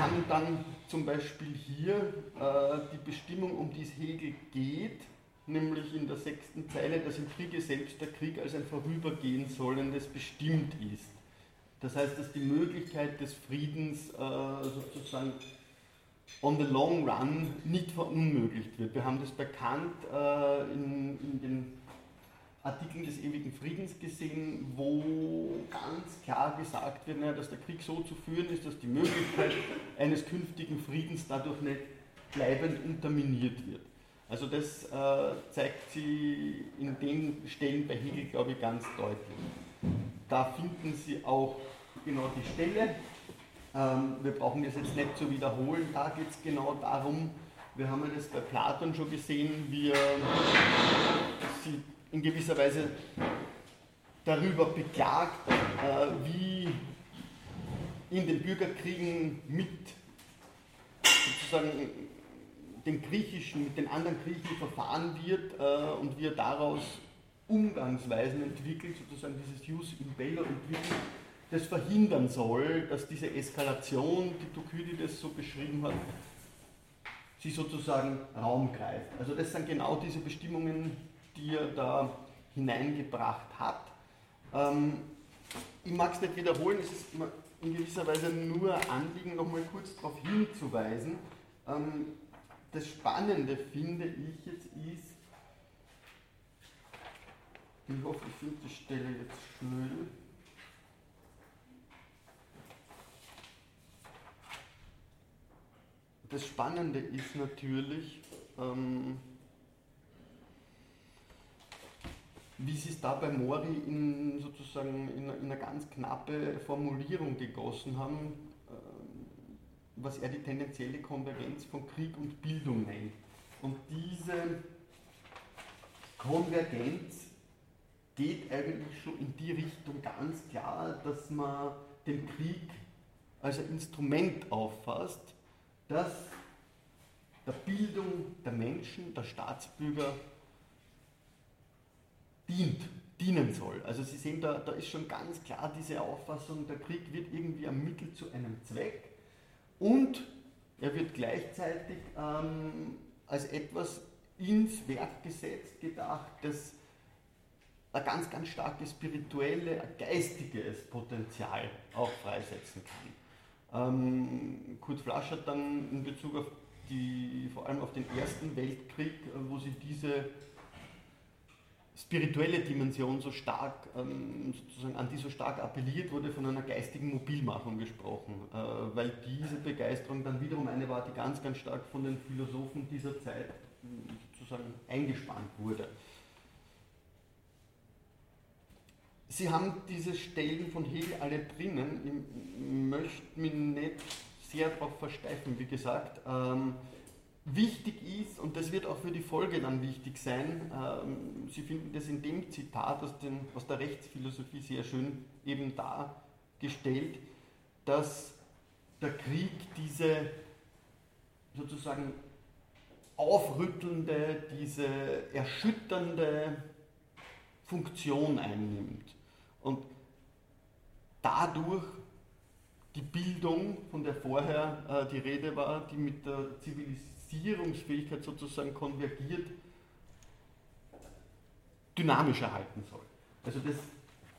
haben dann zum Beispiel hier äh, die Bestimmung, um die es Hegel geht, nämlich in der sechsten Zeile, dass im Kriege selbst der Krieg als ein Vorübergehen sollendes bestimmt ist. Das heißt, dass die Möglichkeit des Friedens äh, sozusagen on the long run nicht verunmöglicht wird. Wir haben das bekannt äh, in, in den Artikeln des ewigen Friedens gesehen, wo ganz klar gesagt wird, dass der Krieg so zu führen ist, dass die Möglichkeit eines künftigen Friedens dadurch nicht bleibend unterminiert wird. Also das äh, zeigt sie in den Stellen bei Hegel, glaube ich, ganz deutlich. Da finden Sie auch genau die Stelle. Ähm, wir brauchen das jetzt nicht zu wiederholen. Da geht es genau darum, wir haben ja das bei Platon schon gesehen, wie er sie in gewisser Weise darüber beklagt, äh, wie in den Bürgerkriegen mit sozusagen dem Griechischen, mit den anderen Griechen verfahren wird äh, und wie er daraus Umgangsweisen entwickelt, sozusagen dieses Jus in bello entwickelt, das verhindern soll, dass diese Eskalation, die Thukydides so beschrieben hat, sie sozusagen Raum greift. Also das sind genau diese Bestimmungen, die er da hineingebracht hat. Ähm, ich mag es nicht wiederholen, es ist in gewisser Weise nur Anliegen, nochmal kurz darauf hinzuweisen. Ähm, das Spannende finde ich jetzt ist, ich hoffe, ich finde die Stelle jetzt schnell. Das Spannende ist natürlich, ähm, wie sie es da bei Mori in, sozusagen in, in eine ganz knappe Formulierung gegossen haben, was er die tendenzielle Konvergenz von Krieg und Bildung nennt. Und diese Konvergenz geht eigentlich schon in die Richtung ganz klar, dass man den Krieg als ein Instrument auffasst, das der Bildung der Menschen, der Staatsbürger dient, dienen soll. Also Sie sehen, da, da ist schon ganz klar diese Auffassung, der Krieg wird irgendwie ein Mittel zu einem Zweck und er wird gleichzeitig ähm, als etwas ins Werk gesetzt, gedacht, das ein ganz, ganz starkes spirituelle, geistiges Potenzial auch freisetzen kann. Ähm, Kurt Flasch hat dann in Bezug auf die, vor allem auf den Ersten Weltkrieg, wo sie diese spirituelle Dimension so stark, ähm, sozusagen an die so stark appelliert wurde, von einer geistigen Mobilmachung gesprochen, äh, weil diese Begeisterung dann wiederum eine war, die ganz, ganz stark von den Philosophen dieser Zeit sozusagen eingespannt wurde. Sie haben diese Stellen von Hegel alle drinnen. Ich möchte mich nicht sehr darauf versteifen, wie gesagt. Ähm, wichtig ist, und das wird auch für die Folge dann wichtig sein, ähm, Sie finden das in dem Zitat aus, den, aus der Rechtsphilosophie sehr schön eben dargestellt, dass der Krieg diese sozusagen aufrüttelnde, diese erschütternde Funktion einnimmt. Und dadurch die Bildung, von der vorher äh, die Rede war, die mit der Zivilisation Differenzierungsfähigkeit sozusagen konvergiert, dynamisch erhalten soll. Also das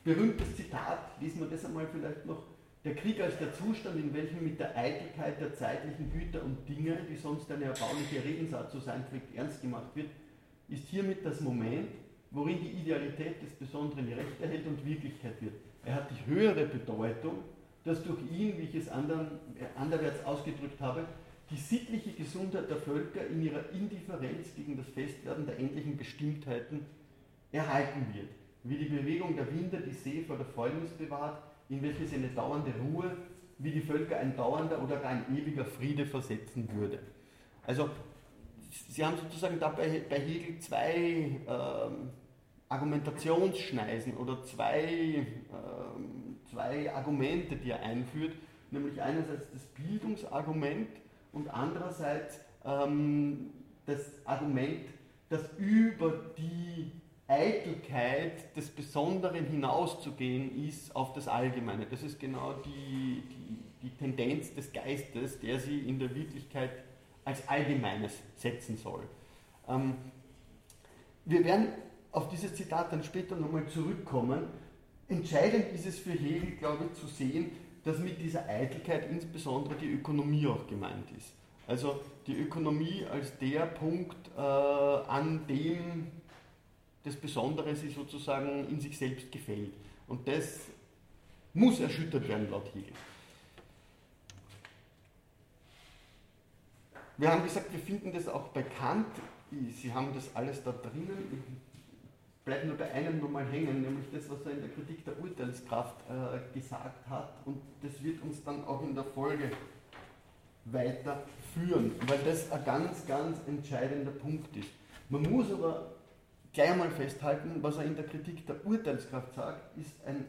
berühmte Zitat, lesen wir das einmal vielleicht noch, der Krieg als der Zustand, in welchem mit der Eitelkeit der zeitlichen Güter und Dinge, die sonst eine erbauliche Redensart zu sein trägt, ernst gemacht wird, ist hiermit das Moment, worin die Idealität des Besonderen Recht erhält und Wirklichkeit wird. Er hat die höhere Bedeutung, dass durch ihn, wie ich es anderen, äh, anderwärts ausgedrückt habe, die sittliche Gesundheit der Völker in ihrer Indifferenz gegen das Festwerden der endlichen Bestimmtheiten erhalten wird, wie die Bewegung der Winde die See vor der Fäulnis bewahrt, in welche sie eine dauernde Ruhe, wie die Völker ein dauernder oder gar ein ewiger Friede versetzen würde. Also Sie haben sozusagen da bei, bei Hegel zwei ähm, Argumentationsschneisen oder zwei, ähm, zwei Argumente, die er einführt, nämlich einerseits das Bildungsargument, und andererseits ähm, das Argument, dass über die Eitelkeit des Besonderen hinauszugehen ist auf das Allgemeine. Das ist genau die, die, die Tendenz des Geistes, der sie in der Wirklichkeit als Allgemeines setzen soll. Ähm, wir werden auf dieses Zitat dann später nochmal zurückkommen. Entscheidend ist es für Hegel, glaube ich, zu sehen, dass mit dieser Eitelkeit insbesondere die Ökonomie auch gemeint ist. Also die Ökonomie als der Punkt, äh, an dem das Besondere sich sozusagen in sich selbst gefällt. Und das muss erschüttert werden laut Hegel. Wir haben gesagt, wir finden das auch bei Kant. Sie haben das alles da drinnen. Ich bleibe nur bei einem nochmal hängen, nämlich das, was er in der Kritik der Urteilskraft äh, gesagt hat. Und das wird uns dann auch in der Folge weiterführen, weil das ein ganz, ganz entscheidender Punkt ist. Man muss aber gleich einmal festhalten, was er in der Kritik der Urteilskraft sagt, ist ein,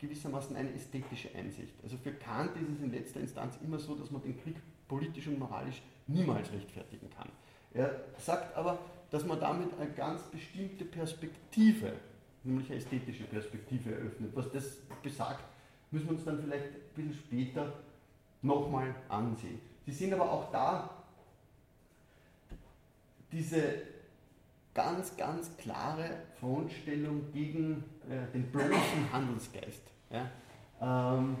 gewissermaßen eine ästhetische Einsicht. Also für Kant ist es in letzter Instanz immer so, dass man den Krieg politisch und moralisch niemals rechtfertigen kann. Er sagt aber, dass man damit eine ganz bestimmte Perspektive, nämlich eine ästhetische Perspektive eröffnet. Was das besagt, müssen wir uns dann vielleicht ein bisschen später nochmal ansehen. Sie sehen aber auch da diese ganz, ganz klare Frontstellung gegen äh, den bloßen Handelsgeist. Ja? Ähm,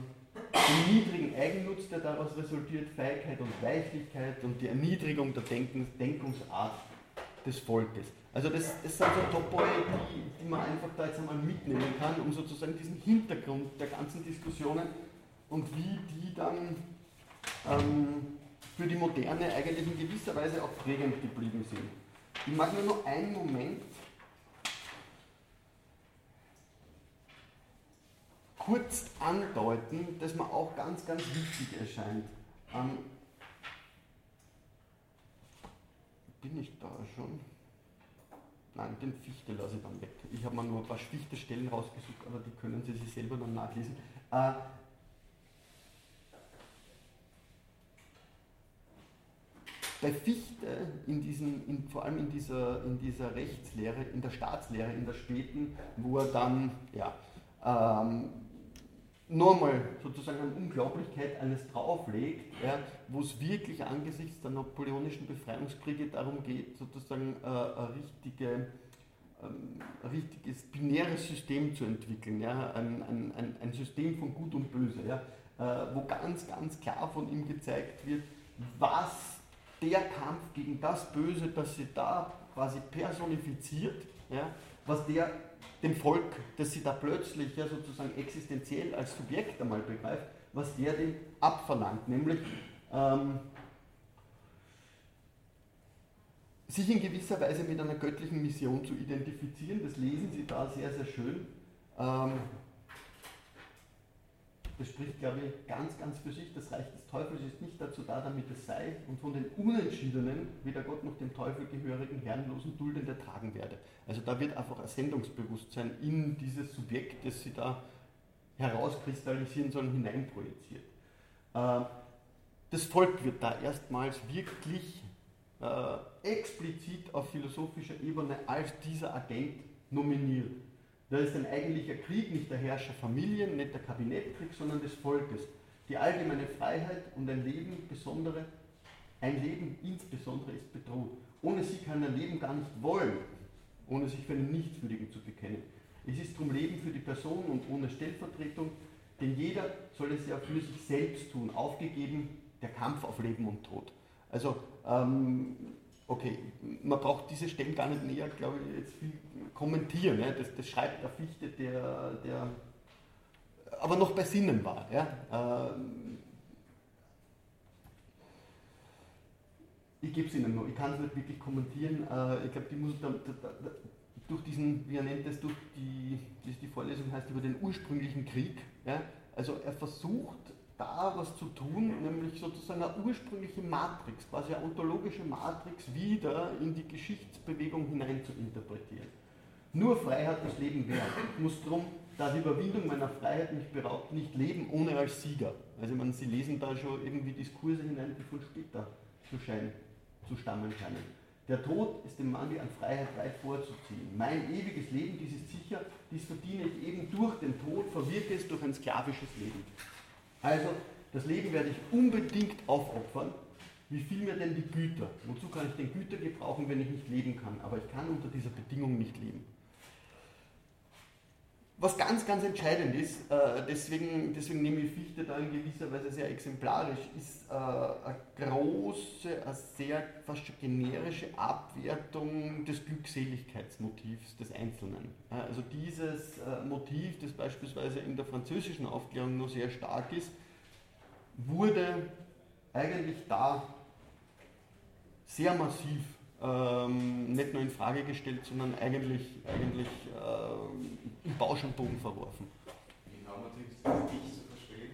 den niedrigen Eigennutz, der daraus resultiert, Feigheit und Weichlichkeit und die Erniedrigung der Denkens, Denkungsart des Volkes. Also das, das sind so Topoi, die, die man einfach da jetzt einmal mitnehmen kann, um sozusagen diesen Hintergrund der ganzen Diskussionen und wie die dann ähm, für die Moderne eigentlich in gewisser Weise auch prägend geblieben sind. Ich mag nur noch einen Moment kurz andeuten, das mir auch ganz, ganz wichtig erscheint. Ähm, bin ich da schon? Nein, den Fichte lasse ich dann weg. Ich habe mir nur ein paar Fichte-Stellen rausgesucht, aber die können Sie sich selber dann nachlesen. Äh, bei Fichte, in diesen, in, vor allem in dieser, in dieser Rechtslehre, in der Staatslehre, in der späten, wo er dann ja, ähm, nochmal sozusagen eine Unglaublichkeit eines drauflegt, ja, wo es wirklich angesichts der napoleonischen Befreiungskriege darum geht, sozusagen äh, ein, richtige, ähm, ein richtiges binäres System zu entwickeln, ja, ein, ein, ein System von Gut und Böse, ja, äh, wo ganz, ganz klar von ihm gezeigt wird, was der Kampf gegen das Böse, das sie da quasi personifiziert, ja, was der dem Volk, das sie da plötzlich ja sozusagen existenziell als Subjekt einmal begreift, was der dem abverlangt, nämlich ähm, sich in gewisser Weise mit einer göttlichen Mission zu identifizieren. Das lesen Sie da sehr, sehr schön. Ähm, das spricht, glaube ich, ganz, ganz für sich. Das Reich des Teufels ist nicht dazu da, damit es sei und von den Unentschiedenen, weder Gott noch dem Teufel gehörigen, herrenlosen Dulden ertragen werde. Also da wird einfach ein Sendungsbewusstsein in dieses Subjekt, das sie da herauskristallisieren sollen, hineinprojiziert. Äh, das Volk wird da erstmals wirklich äh, explizit auf philosophischer Ebene als dieser Agent nominiert. Da ist ein eigentlicher Krieg nicht der Herrscher Familien, nicht der Kabinettkrieg, sondern des Volkes. Die allgemeine Freiheit und ein Leben, besondere, ein Leben insbesondere ist bedroht. Ohne sie kann ein Leben gar nicht wollen, ohne sich für einen Nichtswürdigen zu bekennen. Es ist drum Leben für die Person und ohne Stellvertretung, denn jeder soll es ja für sich selbst tun, aufgegeben der Kampf auf Leben und Tod. Also ähm, okay, man braucht diese Stellen gar nicht näher, glaube ich, jetzt viel kommentieren. Ne? Das, das, schreibt der Fichte, der, der aber noch bei Sinnen war. Ja? Ähm, ich gebe es Ihnen nur, ich kann es nicht wirklich kommentieren. Äh, ich glaube, die muss da, da, da, durch diesen, wie er nennt es, durch die, die Vorlesung heißt, über den ursprünglichen Krieg. Ja? Also er versucht da was zu tun, nämlich sozusagen eine ursprüngliche Matrix, quasi eine ontologische Matrix wieder in die Geschichtsbewegung hinein zu interpretieren. Nur Freiheit das Leben wert. Ich muss darum, da die Überwindung meiner Freiheit mich beraubt, nicht leben ohne als Sieger. Also man, Sie lesen da schon irgendwie Diskurse hinein, die von später zu, scheinen, zu stammen scheinen. Der Tod ist dem Mangel an Freiheit weit vorzuziehen. Mein ewiges Leben, dies ist sicher, dies verdiene ich eben durch den Tod, verwirke es durch ein sklavisches Leben. Also Das Leben werde ich unbedingt aufopfern. Wie viel mir denn die Güter? Wozu kann ich denn Güter gebrauchen, wenn ich nicht leben kann? Aber ich kann unter dieser Bedingung nicht leben. Was ganz, ganz entscheidend ist, äh, deswegen, deswegen nehme ich Fichte da in gewisser Weise sehr exemplarisch, ist äh, eine große, eine sehr fast generische Abwertung des Glückseligkeitsmotivs des Einzelnen. Also dieses äh, Motiv, das beispielsweise in der französischen Aufklärung noch sehr stark ist, wurde eigentlich da sehr massiv ähm, nicht nur in Frage gestellt, sondern eigentlich, eigentlich äh, im Bausch und Bogen verworfen. Genau, das Ich zu verstehen.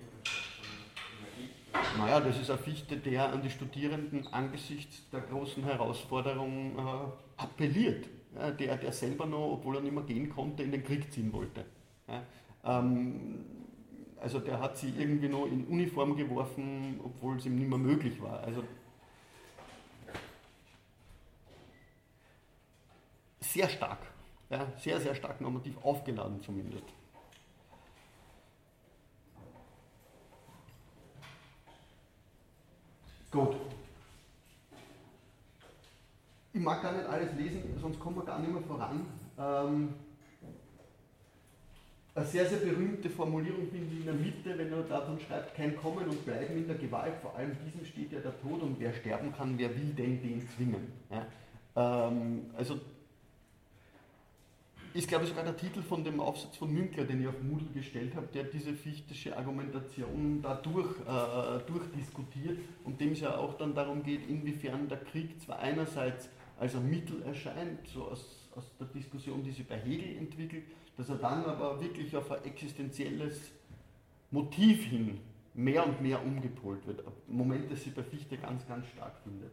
Naja, das ist ein Fichte, der an die Studierenden angesichts der großen Herausforderung äh, appelliert. Ja, der, der selber noch, obwohl er nicht mehr gehen konnte, in den Krieg ziehen wollte. Ja, ähm, also der hat sie irgendwie noch in Uniform geworfen, obwohl es ihm nicht mehr möglich war. Also sehr stark, ja, sehr, sehr stark normativ aufgeladen zumindest. Gut. Ich mag gar nicht alles lesen, sonst kommen wir gar nicht mehr voran. Ähm, eine sehr, sehr berühmte Formulierung finde ich in der Mitte, wenn er davon schreibt, kein Kommen und Bleiben in der Gewalt, vor allem diesem steht ja der Tod und wer sterben kann, wer will denn den zwingen. Ja? Ähm, also ist, glaube ich, sogar der Titel von dem Aufsatz von Münkler, den ich auf Moodle gestellt habe, der diese fichtische Argumentation da durch, äh, durchdiskutiert und dem es ja auch dann darum geht, inwiefern der Krieg zwar einerseits als ein Mittel erscheint, so aus, aus der Diskussion, die sich bei Hegel entwickelt, dass er dann aber wirklich auf ein existenzielles Motiv hin mehr und mehr umgepolt wird. Ein Moment, das sich bei Fichte ganz, ganz stark findet.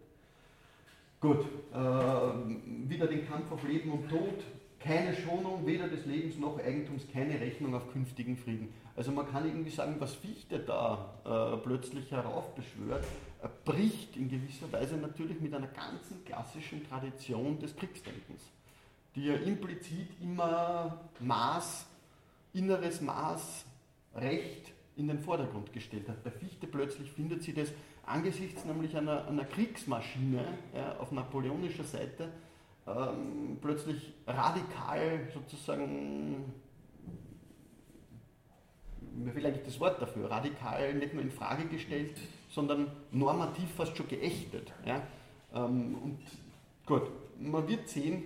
Gut, äh, wieder den Kampf auf Leben und Tod, keine Schonung weder des Lebens noch Eigentums, keine Rechnung auf künftigen Frieden. Also man kann irgendwie sagen, was Fichte da äh, plötzlich heraufbeschwört, äh, bricht in gewisser Weise natürlich mit einer ganzen klassischen Tradition des Kriegsdenkens, die ja implizit immer Maß, inneres Maß, Recht in den Vordergrund gestellt hat. Bei Fichte plötzlich findet sie das angesichts nämlich einer, einer Kriegsmaschine ja, auf napoleonischer Seite ähm, plötzlich radikal sozusagen, mir fehlt eigentlich das Wort dafür, radikal nicht nur in Frage gestellt, sondern normativ fast schon geächtet. Ja? Ähm, und gut, man wird sehen,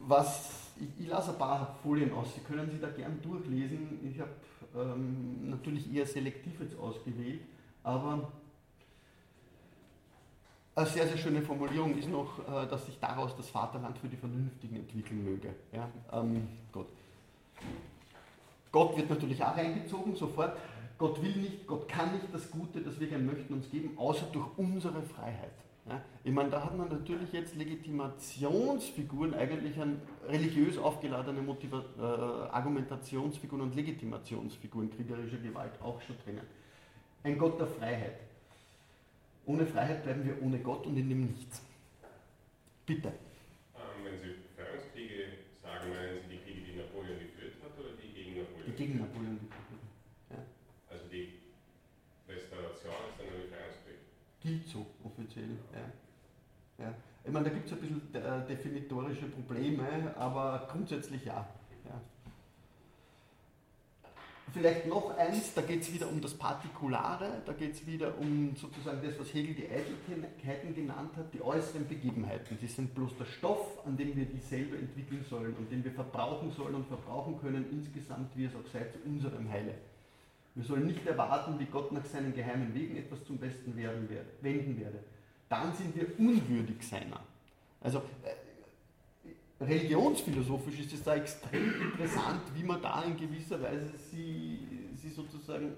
was, ich, ich lasse ein paar Folien aus, Sie können sie da gern durchlesen. Ich habe ähm, natürlich eher selektiv jetzt ausgewählt, aber eine sehr, sehr schöne Formulierung ist noch, äh, dass sich daraus das Vaterland für die Vernünftigen entwickeln möge. Ja, ähm, Gott. Gott wird natürlich auch eingezogen, sofort. Gott will nicht, Gott kann nicht das Gute, das wir gerne möchten, uns geben, außer durch unsere Freiheit. Ja, ich meine, da hat man natürlich jetzt Legitimationsfiguren, eigentlich an religiös aufgeladene Motiva äh, Argumentationsfiguren und Legitimationsfiguren kriegerischer Gewalt auch schon drinnen. Ein Gott der Freiheit. Ohne Freiheit bleiben wir ohne Gott und in dem Nichts. Bitte. Ähm, wenn Sie Befreiungskriege sagen, meinen Sie die Kriege, die Napoleon geführt hat oder die gegen Napoleon? Die gegen Napoleon geführt hat. Ja. Also die Restauration ist dann ein Befreiungskrieg? Gilt so, offiziell, ja. ja. Ich meine, da gibt es ein bisschen äh, definitorische Probleme, aber grundsätzlich ja. ja. Vielleicht noch eins, da geht es wieder um das Partikulare, da geht es wieder um sozusagen das, was Hegel die Eitelkeiten genannt hat, die äußeren Begebenheiten. Die sind bloß der Stoff, an dem wir dieselbe entwickeln sollen und den wir verbrauchen sollen und verbrauchen können, insgesamt, wie es auch sei, zu unserem Heile. Wir sollen nicht erwarten, wie Gott nach seinen geheimen Wegen etwas zum Besten werden werde, wenden werde. Dann sind wir unwürdig seiner. Also äh, religionsphilosophisch ist es da extrem interessant, wie man da in gewisser Weise sie, sie sozusagen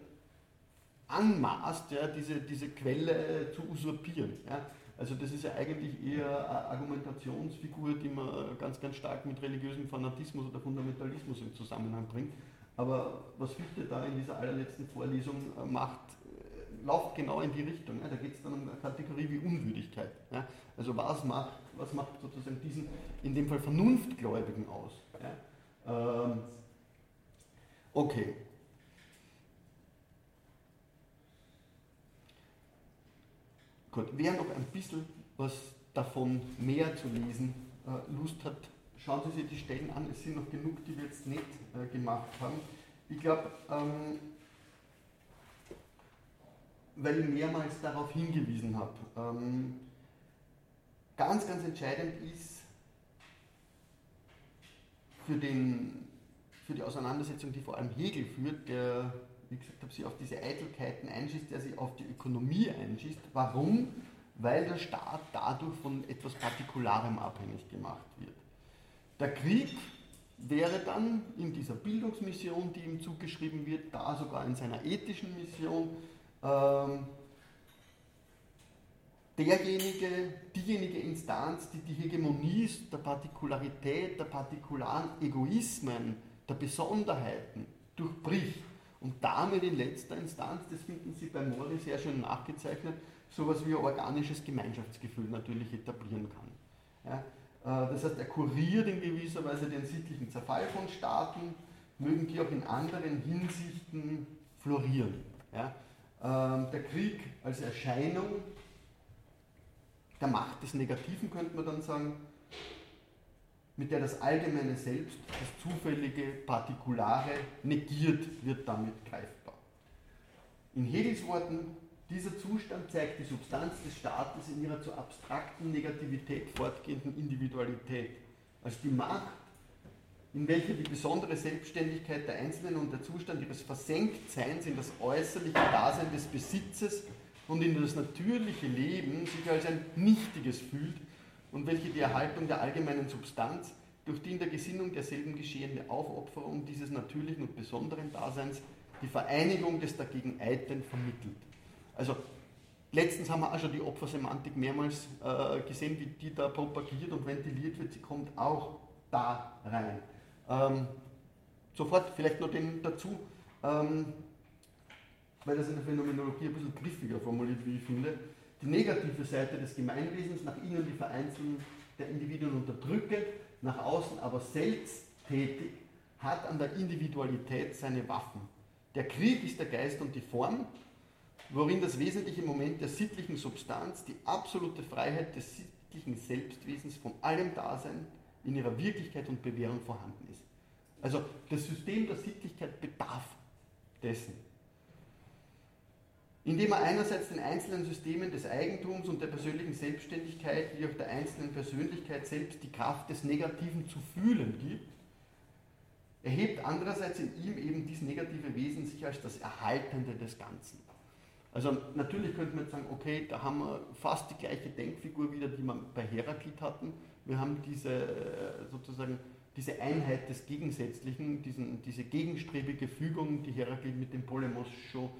anmaßt, ja, diese, diese Quelle zu usurpieren. Ja. Also das ist ja eigentlich eher eine Argumentationsfigur, die man ganz, ganz stark mit religiösem Fanatismus oder Fundamentalismus im Zusammenhang bringt. Aber was Fichte da in dieser allerletzten Vorlesung äh, macht, läuft genau in die Richtung. Ja. Da geht es dann um eine Kategorie wie Unwürdigkeit. Ja. Also was macht, was macht sozusagen diesen, in dem Fall Vernunftgläubigen aus? Ja? Ähm, okay. Gut, wer noch ein bisschen was davon mehr zu lesen äh, Lust hat, schauen Sie sich die Stellen an. Es sind noch genug, die wir jetzt nicht äh, gemacht haben. Ich glaube, ähm, weil ich mehrmals darauf hingewiesen habe, ähm, ganz, ganz entscheidend ist für, den, für die Auseinandersetzung, die vor allem Hegel führt, der, wie gesagt sich auf diese Eitelkeiten einschießt, der sich auf die Ökonomie einschießt. Warum? Weil der Staat dadurch von etwas Partikularem abhängig gemacht wird. Der Krieg wäre dann in dieser Bildungsmission, die ihm zugeschrieben wird, da sogar in seiner ethischen Mission, ähm, derjenige, diejenige Instanz, die die Hegemonie der Partikularität, der partikularen Egoismen, der Besonderheiten durchbricht und damit in letzter Instanz, das finden Sie bei Mori sehr schön nachgezeichnet, sowas wie ein organisches Gemeinschaftsgefühl natürlich etablieren kann. Ja, äh, das heißt, er kuriert in gewisser Weise den sittlichen Zerfall von Staaten, mögen die auch in anderen Hinsichten florieren. Ja, ähm, der Krieg als Erscheinung der Macht des Negativen, könnte man dann sagen, mit der das allgemeine Selbst, das zufällige, partikulare negiert wird damit greifbar. In Hegels Worten, dieser Zustand zeigt die Substanz des Staates in ihrer zur abstrakten Negativität fortgehenden Individualität, als die Macht, in welcher die besondere Selbstständigkeit der Einzelnen und der Zustand ihres Versenktseins in das äußerliche Dasein des Besitzes und in das natürliche Leben sich als ein Nichtiges fühlt und welche die Erhaltung der allgemeinen Substanz durch die in der Gesinnung derselben geschehene Aufopferung dieses natürlichen und besonderen Daseins die Vereinigung des dagegen Eitlen vermittelt. Also letztens haben wir auch schon die Opfersemantik mehrmals äh, gesehen, wie die da propagiert und ventiliert wird, sie kommt auch da rein. Ähm, sofort vielleicht noch den dazu. Ähm, weil das in der Phänomenologie ein bisschen griffiger formuliert, wie ich finde, die negative Seite des Gemeinwesens, nach innen die Vereinzelung der Individuen unterdrückend, nach außen aber selbst tätig, hat an der Individualität seine Waffen. Der Krieg ist der Geist und die Form, worin das wesentliche Moment der sittlichen Substanz, die absolute Freiheit des sittlichen Selbstwesens von allem Dasein in ihrer Wirklichkeit und Bewährung vorhanden ist. Also das System der Sittlichkeit bedarf dessen indem er einerseits den einzelnen Systemen des Eigentums und der persönlichen Selbstständigkeit wie auch der einzelnen Persönlichkeit selbst die Kraft des Negativen zu fühlen gibt, erhebt andererseits in ihm eben dieses negative Wesen sich als das Erhaltende des Ganzen. Also natürlich könnte man jetzt sagen, okay, da haben wir fast die gleiche Denkfigur wieder, die wir bei Heraklit hatten. Wir haben diese äh, sozusagen diese Einheit des Gegensätzlichen, diesen, diese gegenstrebige Fügung, die Heraklit mit dem Polemos schon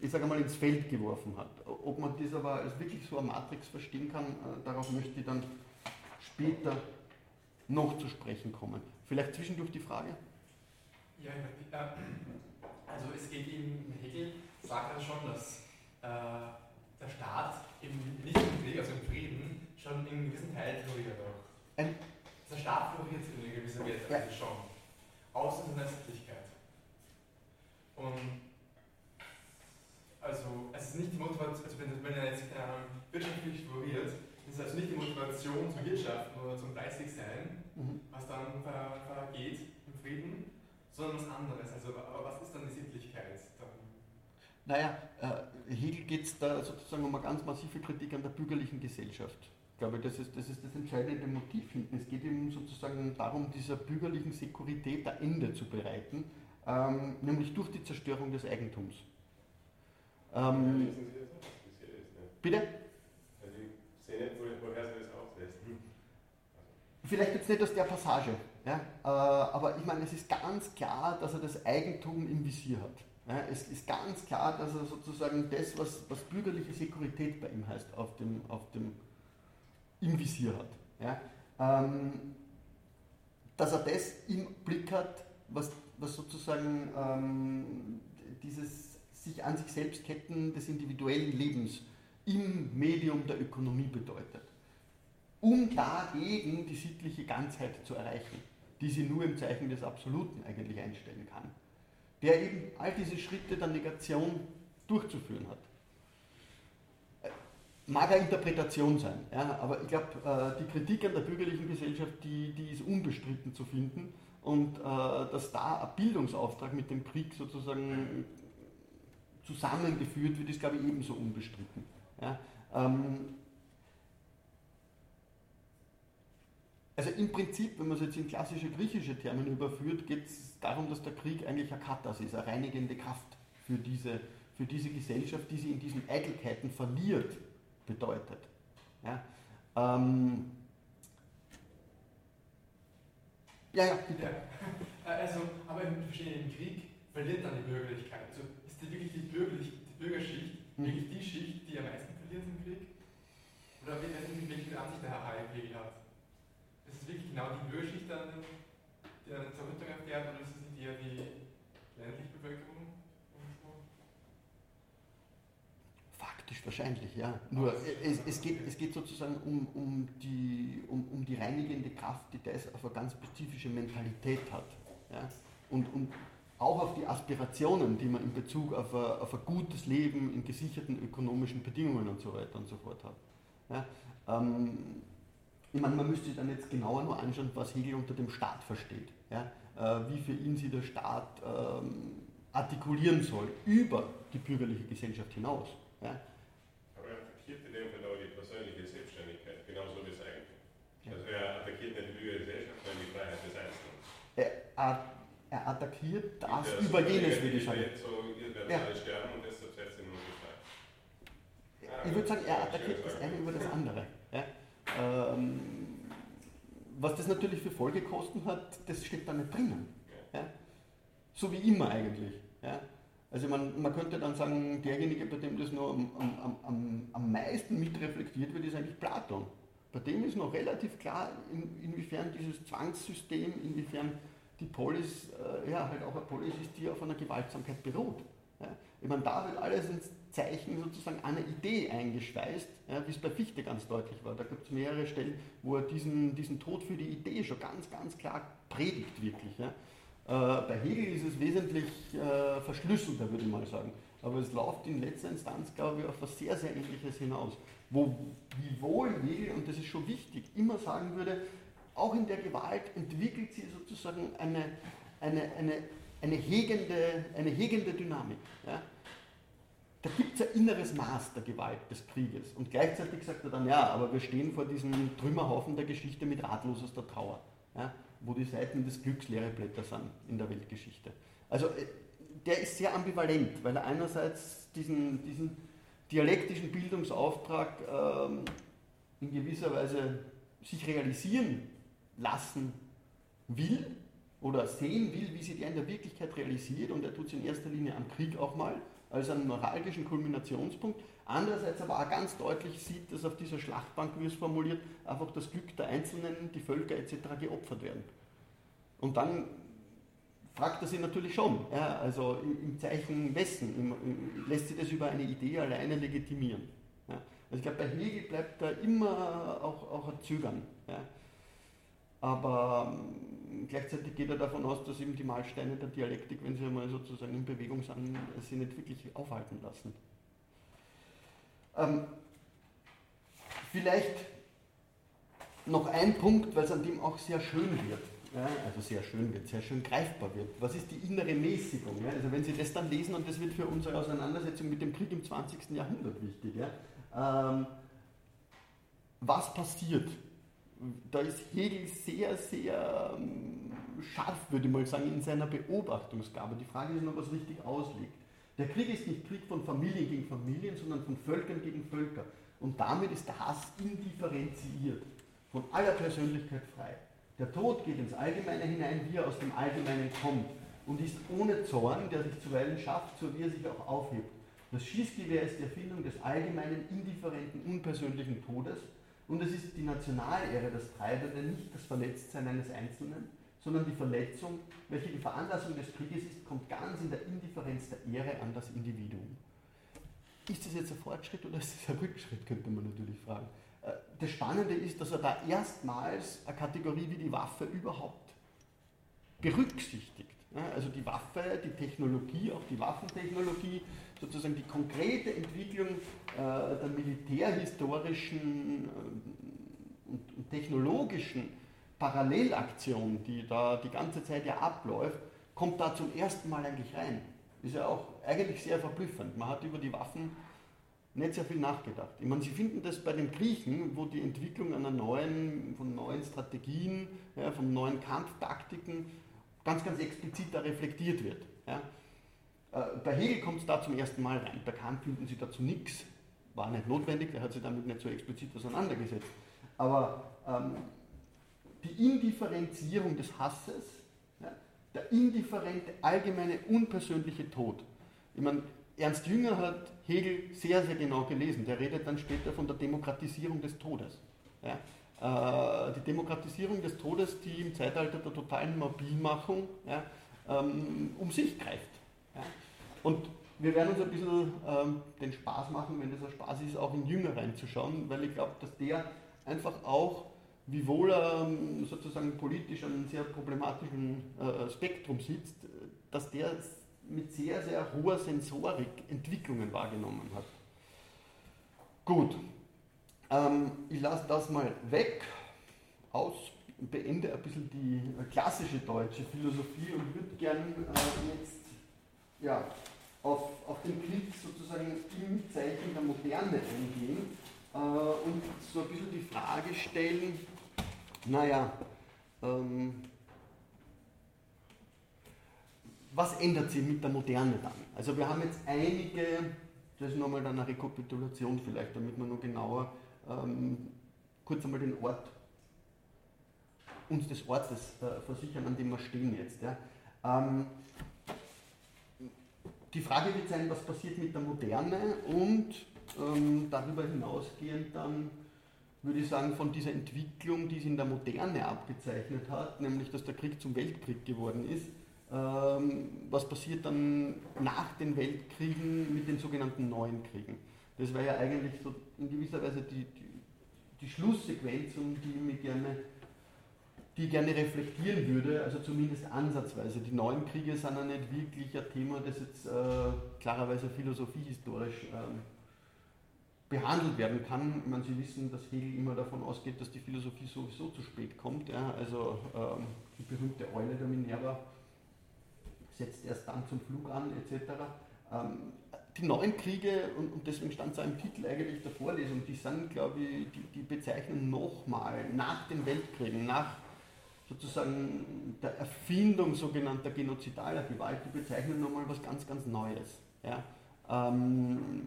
ich sage mal, ins Feld geworfen hat. Ob man das aber als wirklich so eine Matrix verstehen kann, äh, darauf möchte ich dann später noch zu sprechen kommen. Vielleicht zwischendurch die Frage? Ja, also es geht in Hegel, sagt er schon, dass äh, der Staat im nicht im Krieg, also im Frieden, schon in gewissen Teil floriert auch. Der Staat floriert in einer gewissen Weise ja. also schon. Außer seiner Sittlichkeit. Und also, es ist nicht die Motivation, also wenn, wenn er jetzt keine Ahnung, wirtschaftlich floriert, ist es also nicht die Motivation zum Wirtschaften oder zum Fleißigsein, mhm. was dann vergeht im Frieden, sondern was anderes. Also, was ist dann die Sittlichkeit? Dann? Naja, äh, Hegel geht es da sozusagen um eine ganz massive Kritik an der bürgerlichen Gesellschaft. Ich glaube, das ist, das ist das entscheidende Motiv hinten. Es geht ihm sozusagen darum, dieser bürgerlichen Sekurität ein Ende zu bereiten, ähm, nämlich durch die Zerstörung des Eigentums. Ähm, bitte? Vielleicht jetzt nicht aus der Passage, ja? Äh, aber ich meine, es ist ganz klar, dass er das Eigentum im Visier hat. Ja? Es ist ganz klar, dass er sozusagen das, was, was bürgerliche Sekurität bei ihm heißt, auf dem, auf dem, im Visier hat. Ja? Ähm, dass er das im Blick hat, was, was sozusagen ähm, dieses sich an sich selbst Ketten des individuellen Lebens im Medium der Ökonomie bedeutet, um dagegen die sittliche Ganzheit zu erreichen, die sie nur im Zeichen des Absoluten eigentlich einstellen kann, der eben all diese Schritte der Negation durchzuführen hat. mag eine Interpretation sein, ja, aber ich glaube, äh, die Kritik an der bürgerlichen Gesellschaft, die, die ist unbestritten zu finden und äh, dass da ein Bildungsauftrag mit dem Krieg sozusagen zusammengeführt wird, ist, glaube ich, ebenso unbestritten. Ja. Ähm, also im Prinzip, wenn man es jetzt in klassische griechische Termen überführt, geht es darum, dass der Krieg eigentlich ein Katas ist, eine reinigende Kraft für diese, für diese Gesellschaft, die sie in diesen Eitelkeiten verliert, bedeutet. Ja, ähm, ja, ja, bitte. Also, aber im verschiedenen Krieg verliert dann die Bürgerlichkeit. Also die wirklich die, Bürgerlich, die Bürgerschicht hm. wirklich die Schicht, die am meisten verliert im Krieg? Oder wie, welche Ansicht der Herr Hayek hat? Ist es wirklich genau die Bürgerschicht, die dann zur Rüstung erfährt, oder ist es nicht eher die ländliche Bevölkerung? Faktisch wahrscheinlich, ja. Nur es, es, geht, es geht sozusagen um, um, die, um, um die reinigende Kraft, die das auf eine ganz spezifische Mentalität hat. Ja? Und, und auch auf die Aspirationen, die man in Bezug auf ein, auf ein gutes Leben in gesicherten ökonomischen Bedingungen und so weiter und so fort hat. Ja? Ähm, ich meine, man müsste sich dann jetzt genauer nur anschauen, was Hegel unter dem Staat versteht. Ja? Äh, wie für ihn sie der Staat ähm, artikulieren soll, über die bürgerliche Gesellschaft hinaus. Ja? Aber er attackiert in dem Fall auch die persönliche Selbstständigkeit, genauso wie es eigentlich. Also er attackiert nicht die bürgerliche Gesellschaft, sondern die Freiheit des Einzelnen. Er, er attackiert das ja, über jenes, würde ich sagen. Ja. nur ich würde sagen, er attackiert das eine über das andere. Ja? Ähm, was das natürlich für Folgekosten hat, das steht da nicht drinnen. Ja? So wie immer eigentlich. Ja? Also man, man könnte dann sagen, derjenige, bei dem das noch am, am, am, am meisten mitreflektiert wird, ist eigentlich Platon. Bei dem ist noch relativ klar, in, inwiefern dieses Zwangssystem, inwiefern die Polis äh, ja, halt auch eine Polis ist, die auf einer Gewaltsamkeit beruht. Ja. Ich meine, da wird alles ins Zeichen sozusagen einer Idee eingeschweißt, ja, wie es bei Fichte ganz deutlich war. Da gibt es mehrere Stellen, wo er diesen, diesen Tod für die Idee schon ganz, ganz klar predigt, wirklich. Ja. Äh, bei Hegel ist es wesentlich äh, verschlüsselter, würde ich mal sagen. Aber es läuft in letzter Instanz, glaube ich, auf was sehr, sehr Ähnliches hinaus. Wo, wiewohl Hegel, und das ist schon wichtig, immer sagen würde, auch in der Gewalt entwickelt sie sozusagen eine, eine, eine, eine, hegende, eine hegende Dynamik. Ja? Da gibt es ein inneres Maß der Gewalt des Krieges. Und gleichzeitig sagt er dann, ja, aber wir stehen vor diesem Trümmerhaufen der Geschichte mit ratloser Trauer. Ja? wo die Seiten des Glücks leere Blätter sind in der Weltgeschichte. Also äh, der ist sehr ambivalent, weil er einerseits diesen, diesen dialektischen Bildungsauftrag ähm, in gewisser Weise sich realisieren lassen will oder sehen will, wie sich der in der Wirklichkeit realisiert und er tut es in erster Linie am Krieg auch mal als einen moralischen Kulminationspunkt. Andererseits aber auch ganz deutlich sieht, dass auf dieser Schlachtbank, wie es formuliert, einfach das Glück der Einzelnen, die Völker etc. geopfert werden. Und dann fragt er sich natürlich schon, ja, also im, im Zeichen wessen im, im, lässt sich das über eine Idee alleine legitimieren. Ja. Also ich glaube, bei Hegel bleibt da immer auch, auch ein Zögern. Ja. Aber ähm, gleichzeitig geht er davon aus, dass eben die Mahlsteine der Dialektik, wenn sie einmal sozusagen in Bewegung sind, sie nicht wirklich aufhalten lassen. Ähm, vielleicht noch ein Punkt, weil es an dem auch sehr schön wird. Ja, also sehr schön wird, sehr schön greifbar wird. Was ist die innere Mäßigung? Ja? Also wenn Sie das dann lesen, und das wird für unsere Auseinandersetzung mit dem Krieg im 20. Jahrhundert wichtig, ja? ähm, was passiert? Da ist Hegel sehr, sehr ähm, scharf, würde ich mal sagen, in seiner Beobachtungsgabe. Die Frage ist nur, was richtig auslegt. Der Krieg ist nicht Krieg von Familien gegen Familien, sondern von Völkern gegen Völker. Und damit ist der Hass indifferenziert, von aller Persönlichkeit frei. Der Tod geht ins Allgemeine hinein, wie er aus dem Allgemeinen kommt und ist ohne Zorn, der sich zuweilen schafft, so wie er sich auch aufhebt. Das Schießgewehr ist die Erfindung des allgemeinen, indifferenten, unpersönlichen Todes und es ist die Nationalehre das Treibende, nicht das Verletztsein eines Einzelnen, sondern die Verletzung, welche die Veranlassung des Krieges ist, kommt ganz in der Indifferenz der Ehre an das Individuum. Ist das jetzt ein Fortschritt oder ist das ein Rückschritt, könnte man natürlich fragen. Äh, das Spannende ist, dass er da erstmals eine Kategorie wie die Waffe überhaupt berücksichtigt. Also die Waffe, die Technologie, auch die Waffentechnologie, sozusagen die konkrete Entwicklung äh, der militärhistorischen äh, und technologischen Parallelaktion, die da die ganze Zeit ja abläuft, kommt da zum ersten Mal eigentlich rein. Ist ja auch eigentlich sehr verblüffend. Man hat über die Waffen nicht sehr viel nachgedacht. Ich meine, Sie finden das bei den Griechen, wo die Entwicklung einer neuen, von neuen Strategien, ja, von neuen Kampftaktiken ganz, ganz explizit da reflektiert wird. Ja. Äh, bei Hegel kommt es da zum ersten Mal rein. Bei Kant finden Sie dazu nichts. War nicht notwendig, der hat sich damit nicht so explizit auseinandergesetzt. Aber ähm, die Indifferenzierung des Hasses, ja, der indifferente, allgemeine, unpersönliche Tod. Ich meine, Ernst Jünger hat Hegel sehr, sehr genau gelesen. Der redet dann später von der Demokratisierung des Todes. Ja, äh, die Demokratisierung des Todes, die im Zeitalter der totalen Mobilmachung ja, ähm, um sich greift. Ja. Und wir werden uns ein bisschen ähm, den Spaß machen, wenn das ein Spaß ist, auch in Jünger reinzuschauen, weil ich glaube, dass der einfach auch, wiewohl er ähm, sozusagen politisch an einem sehr problematischen äh, Spektrum sitzt, dass der mit sehr, sehr hoher Sensorik Entwicklungen wahrgenommen hat. Gut, ähm, ich lasse das mal weg, aus, beende ein bisschen die klassische deutsche Philosophie und würde gerne äh, jetzt ja, auf, auf den Krieg sozusagen im Zeichen der Moderne eingehen äh, und so ein bisschen die Frage stellen, naja, ähm, was ändert sich mit der Moderne dann? Also wir haben jetzt einige, das ist nochmal eine Rekapitulation vielleicht, damit wir noch genauer ähm, kurz einmal den Ort, uns des Ortes äh, versichern, an dem wir stehen jetzt. Ja. Ähm, die Frage wird sein, was passiert mit der Moderne und ähm, darüber hinausgehend dann würde ich sagen, von dieser Entwicklung, die es in der Moderne abgezeichnet hat, nämlich dass der Krieg zum Weltkrieg geworden ist, ähm, was passiert dann nach den Weltkriegen mit den sogenannten neuen Kriegen. Das wäre ja eigentlich so in gewisser Weise die, die, die Schlusssequenz, um die ich gerne, die gerne reflektieren würde, also zumindest ansatzweise. Die neuen Kriege sind ja nicht wirklich ein Thema, das jetzt äh, klarerweise philosophiehistorisch äh, behandelt werden kann. Ich meine, Sie wissen, dass Hegel immer davon ausgeht, dass die Philosophie sowieso zu spät kommt. Ja? Also ähm, die berühmte Eule der Minerva setzt erst dann zum Flug an, etc. Ähm, die neuen Kriege, und, und deswegen stand es auch im Titel eigentlich der Vorlesung, die sind, glaube ich, die, die bezeichnen nochmal nach den Weltkriegen, nach sozusagen der Erfindung sogenannter genozidaler Gewalt, die bezeichnen nochmal was ganz, ganz Neues. Ja? Ähm,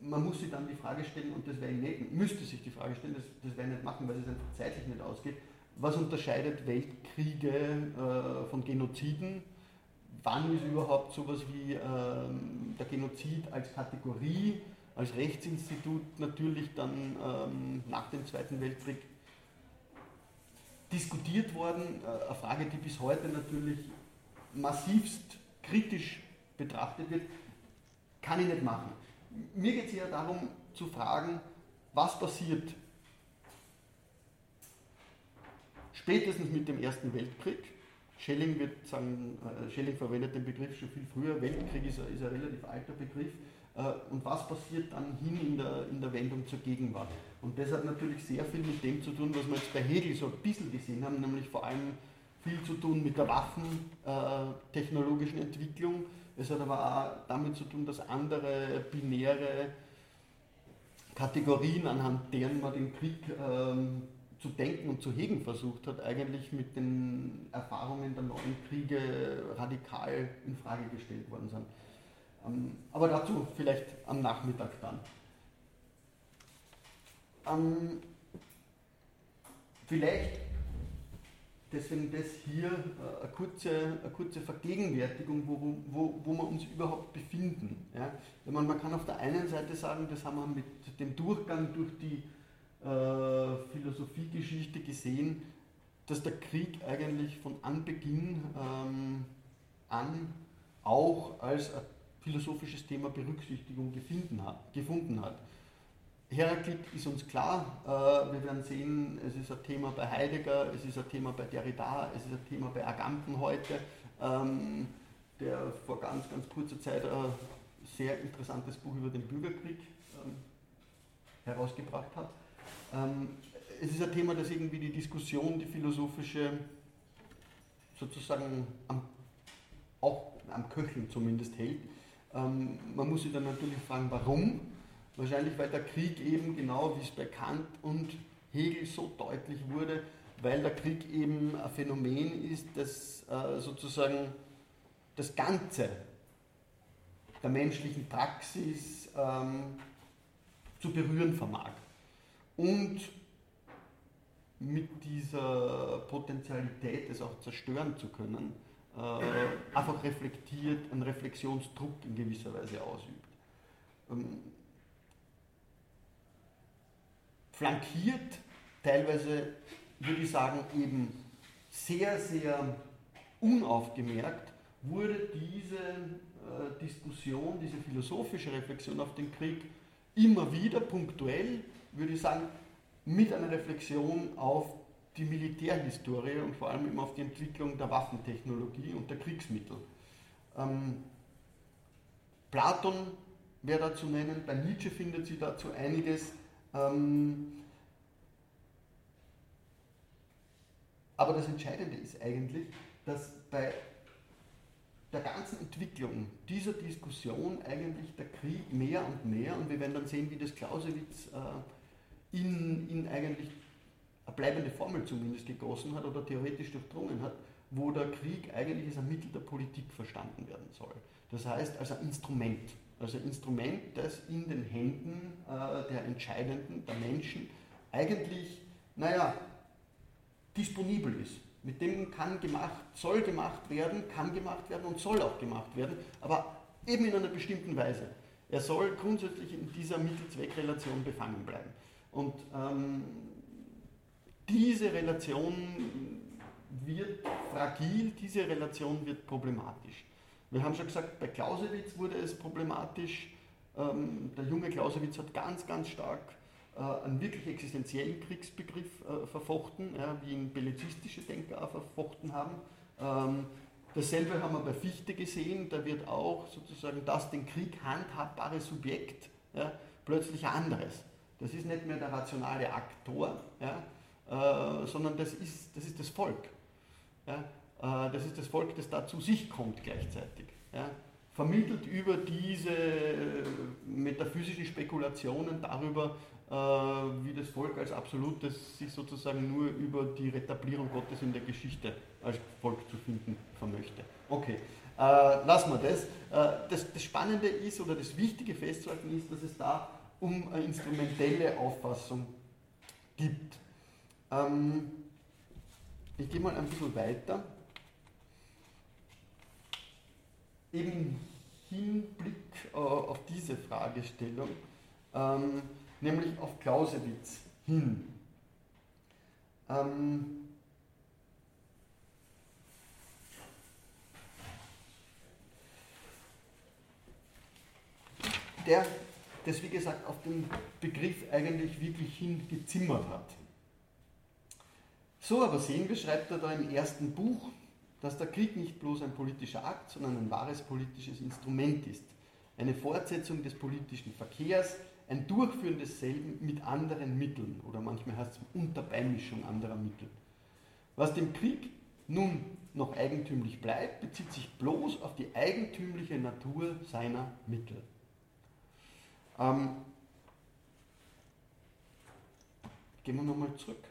man muss sich dann die Frage stellen, und das ich nicht, müsste sich die Frage stellen, das, das ich nicht machen, weil es einfach zeitlich nicht ausgeht, was unterscheidet Weltkriege äh, von Genoziden? Wann ist überhaupt sowas wie ähm, der Genozid als Kategorie, als Rechtsinstitut natürlich dann ähm, nach dem Zweiten Weltkrieg diskutiert worden? Äh, eine Frage, die bis heute natürlich massivst kritisch betrachtet wird, kann ich nicht machen. Mir geht es eher darum zu fragen, was passiert spätestens mit dem Ersten Weltkrieg. Schelling, wird sagen, äh, Schelling verwendet den Begriff schon viel früher, Weltkrieg ist ein, ist ein relativ alter Begriff. Äh, und was passiert dann hin in der, in der Wendung zur Gegenwart? Und das hat natürlich sehr viel mit dem zu tun, was wir jetzt bei Hegel so ein bisschen gesehen haben, nämlich vor allem viel zu tun mit der waffentechnologischen Entwicklung. Es hat aber auch damit zu tun, dass andere binäre Kategorien, anhand deren man den Krieg ähm, zu denken und zu hegen versucht hat, eigentlich mit den Erfahrungen der neuen Kriege radikal in Frage gestellt worden sind. Ähm, aber dazu vielleicht am Nachmittag dann. Ähm, vielleicht deswegen das hier äh, eine kurze, eine kurze Vergegenwärtigung, wo, wo, wo wir uns überhaupt befinden. Ja? Man, man kann auf der einen Seite sagen, das haben wir mit dem Durchgang durch die äh, Philosophiegeschichte gesehen, dass der Krieg eigentlich von Anbeginn ähm, an auch als philosophisches Thema Berücksichtigung hat, gefunden hat. Heraklit ist uns klar, äh, wir werden sehen, es ist ein Thema bei Heidegger, es ist ein Thema bei Derrida, es ist ein Thema bei Agamben heute, ähm, der vor ganz, ganz kurzer Zeit ein sehr interessantes Buch über den Bürgerkrieg ähm, herausgebracht hat. Ähm, es ist ein Thema, das irgendwie die Diskussion, die philosophische, sozusagen am, auch am Köcheln zumindest hält. Ähm, man muss sich dann natürlich fragen, warum? Wahrscheinlich, weil der Krieg eben, genau wie es bei Kant und Hegel so deutlich wurde, weil der Krieg eben ein Phänomen ist, das äh, sozusagen das Ganze der menschlichen Praxis ähm, zu berühren vermag. Und mit dieser Potentialität, es auch zerstören zu können, äh, einfach reflektiert, einen Reflexionsdruck in gewisser Weise ausübt. Ähm, flankiert, teilweise würde ich sagen, eben sehr, sehr unaufgemerkt, wurde diese äh, Diskussion, diese philosophische Reflexion auf den Krieg immer wieder punktuell, würde ich sagen, mit einer Reflexion auf die Militärhistorie und vor allem eben auf die Entwicklung der Waffentechnologie und der Kriegsmittel. Ähm, Platon wäre da zu nennen, bei Nietzsche findet sie dazu einiges. Ähm, aber das Entscheidende ist eigentlich, dass bei der ganzen Entwicklung dieser Diskussion eigentlich der Krieg mehr und mehr, und wir werden dann sehen, wie das Clausewitz äh, in, in eigentlich eine bleibende Formel zumindest gegossen hat oder theoretisch durchdrungen hat, wo der Krieg eigentlich als ein Mittel der Politik verstanden werden soll. Das heißt als ein Instrument. Also ein Instrument, das in den Händen äh, der Entscheidenden, der Menschen, eigentlich, naja, disponibel ist. Mit dem kann gemacht, soll gemacht werden, kann gemacht werden und soll auch gemacht werden, aber eben in einer bestimmten Weise. Er soll grundsätzlich in dieser Mittel-Zweck-Relation befangen bleiben. Und ähm, diese Relation wird fragil, diese Relation wird problematisch. Wir haben schon gesagt, bei Clausewitz wurde es problematisch. Ähm, der junge Clausewitz hat ganz, ganz stark äh, einen wirklich existenziellen Kriegsbegriff äh, verfochten, ja, wie ihn bellizistische Denker auch verfochten haben. Ähm, dasselbe haben wir bei Fichte gesehen, da wird auch sozusagen das den Krieg handhabbare Subjekt ja, plötzlich anderes. Das ist nicht mehr der rationale Aktor, ja, äh, sondern das ist, das ist das Volk. Ja? Äh, das ist das Volk, das da zu sich kommt gleichzeitig. Ja? Vermittelt über diese metaphysischen Spekulationen darüber, äh, wie das Volk als Absolutes sich sozusagen nur über die Retablierung Gottes in der Geschichte als Volk zu finden vermöchte. Okay, äh, lassen wir das. Äh, das. Das Spannende ist oder das Wichtige festzuhalten ist, dass es da um eine instrumentelle Auffassung gibt. Ähm, ich gehe mal ein bisschen weiter. Eben im Hinblick äh, auf diese Fragestellung, ähm, nämlich auf Clausewitz hin. Ähm, der das, wie gesagt, auf den Begriff eigentlich wirklich hingezimmert hat. So aber sehen wir, schreibt er da im ersten Buch, dass der Krieg nicht bloß ein politischer Akt, sondern ein wahres politisches Instrument ist. Eine Fortsetzung des politischen Verkehrs, ein Durchführen desselben mit anderen Mitteln oder manchmal heißt es Unterbeimischung anderer Mittel. Was dem Krieg nun noch eigentümlich bleibt, bezieht sich bloß auf die eigentümliche Natur seiner Mittel. Ähm, gehen wir nochmal zurück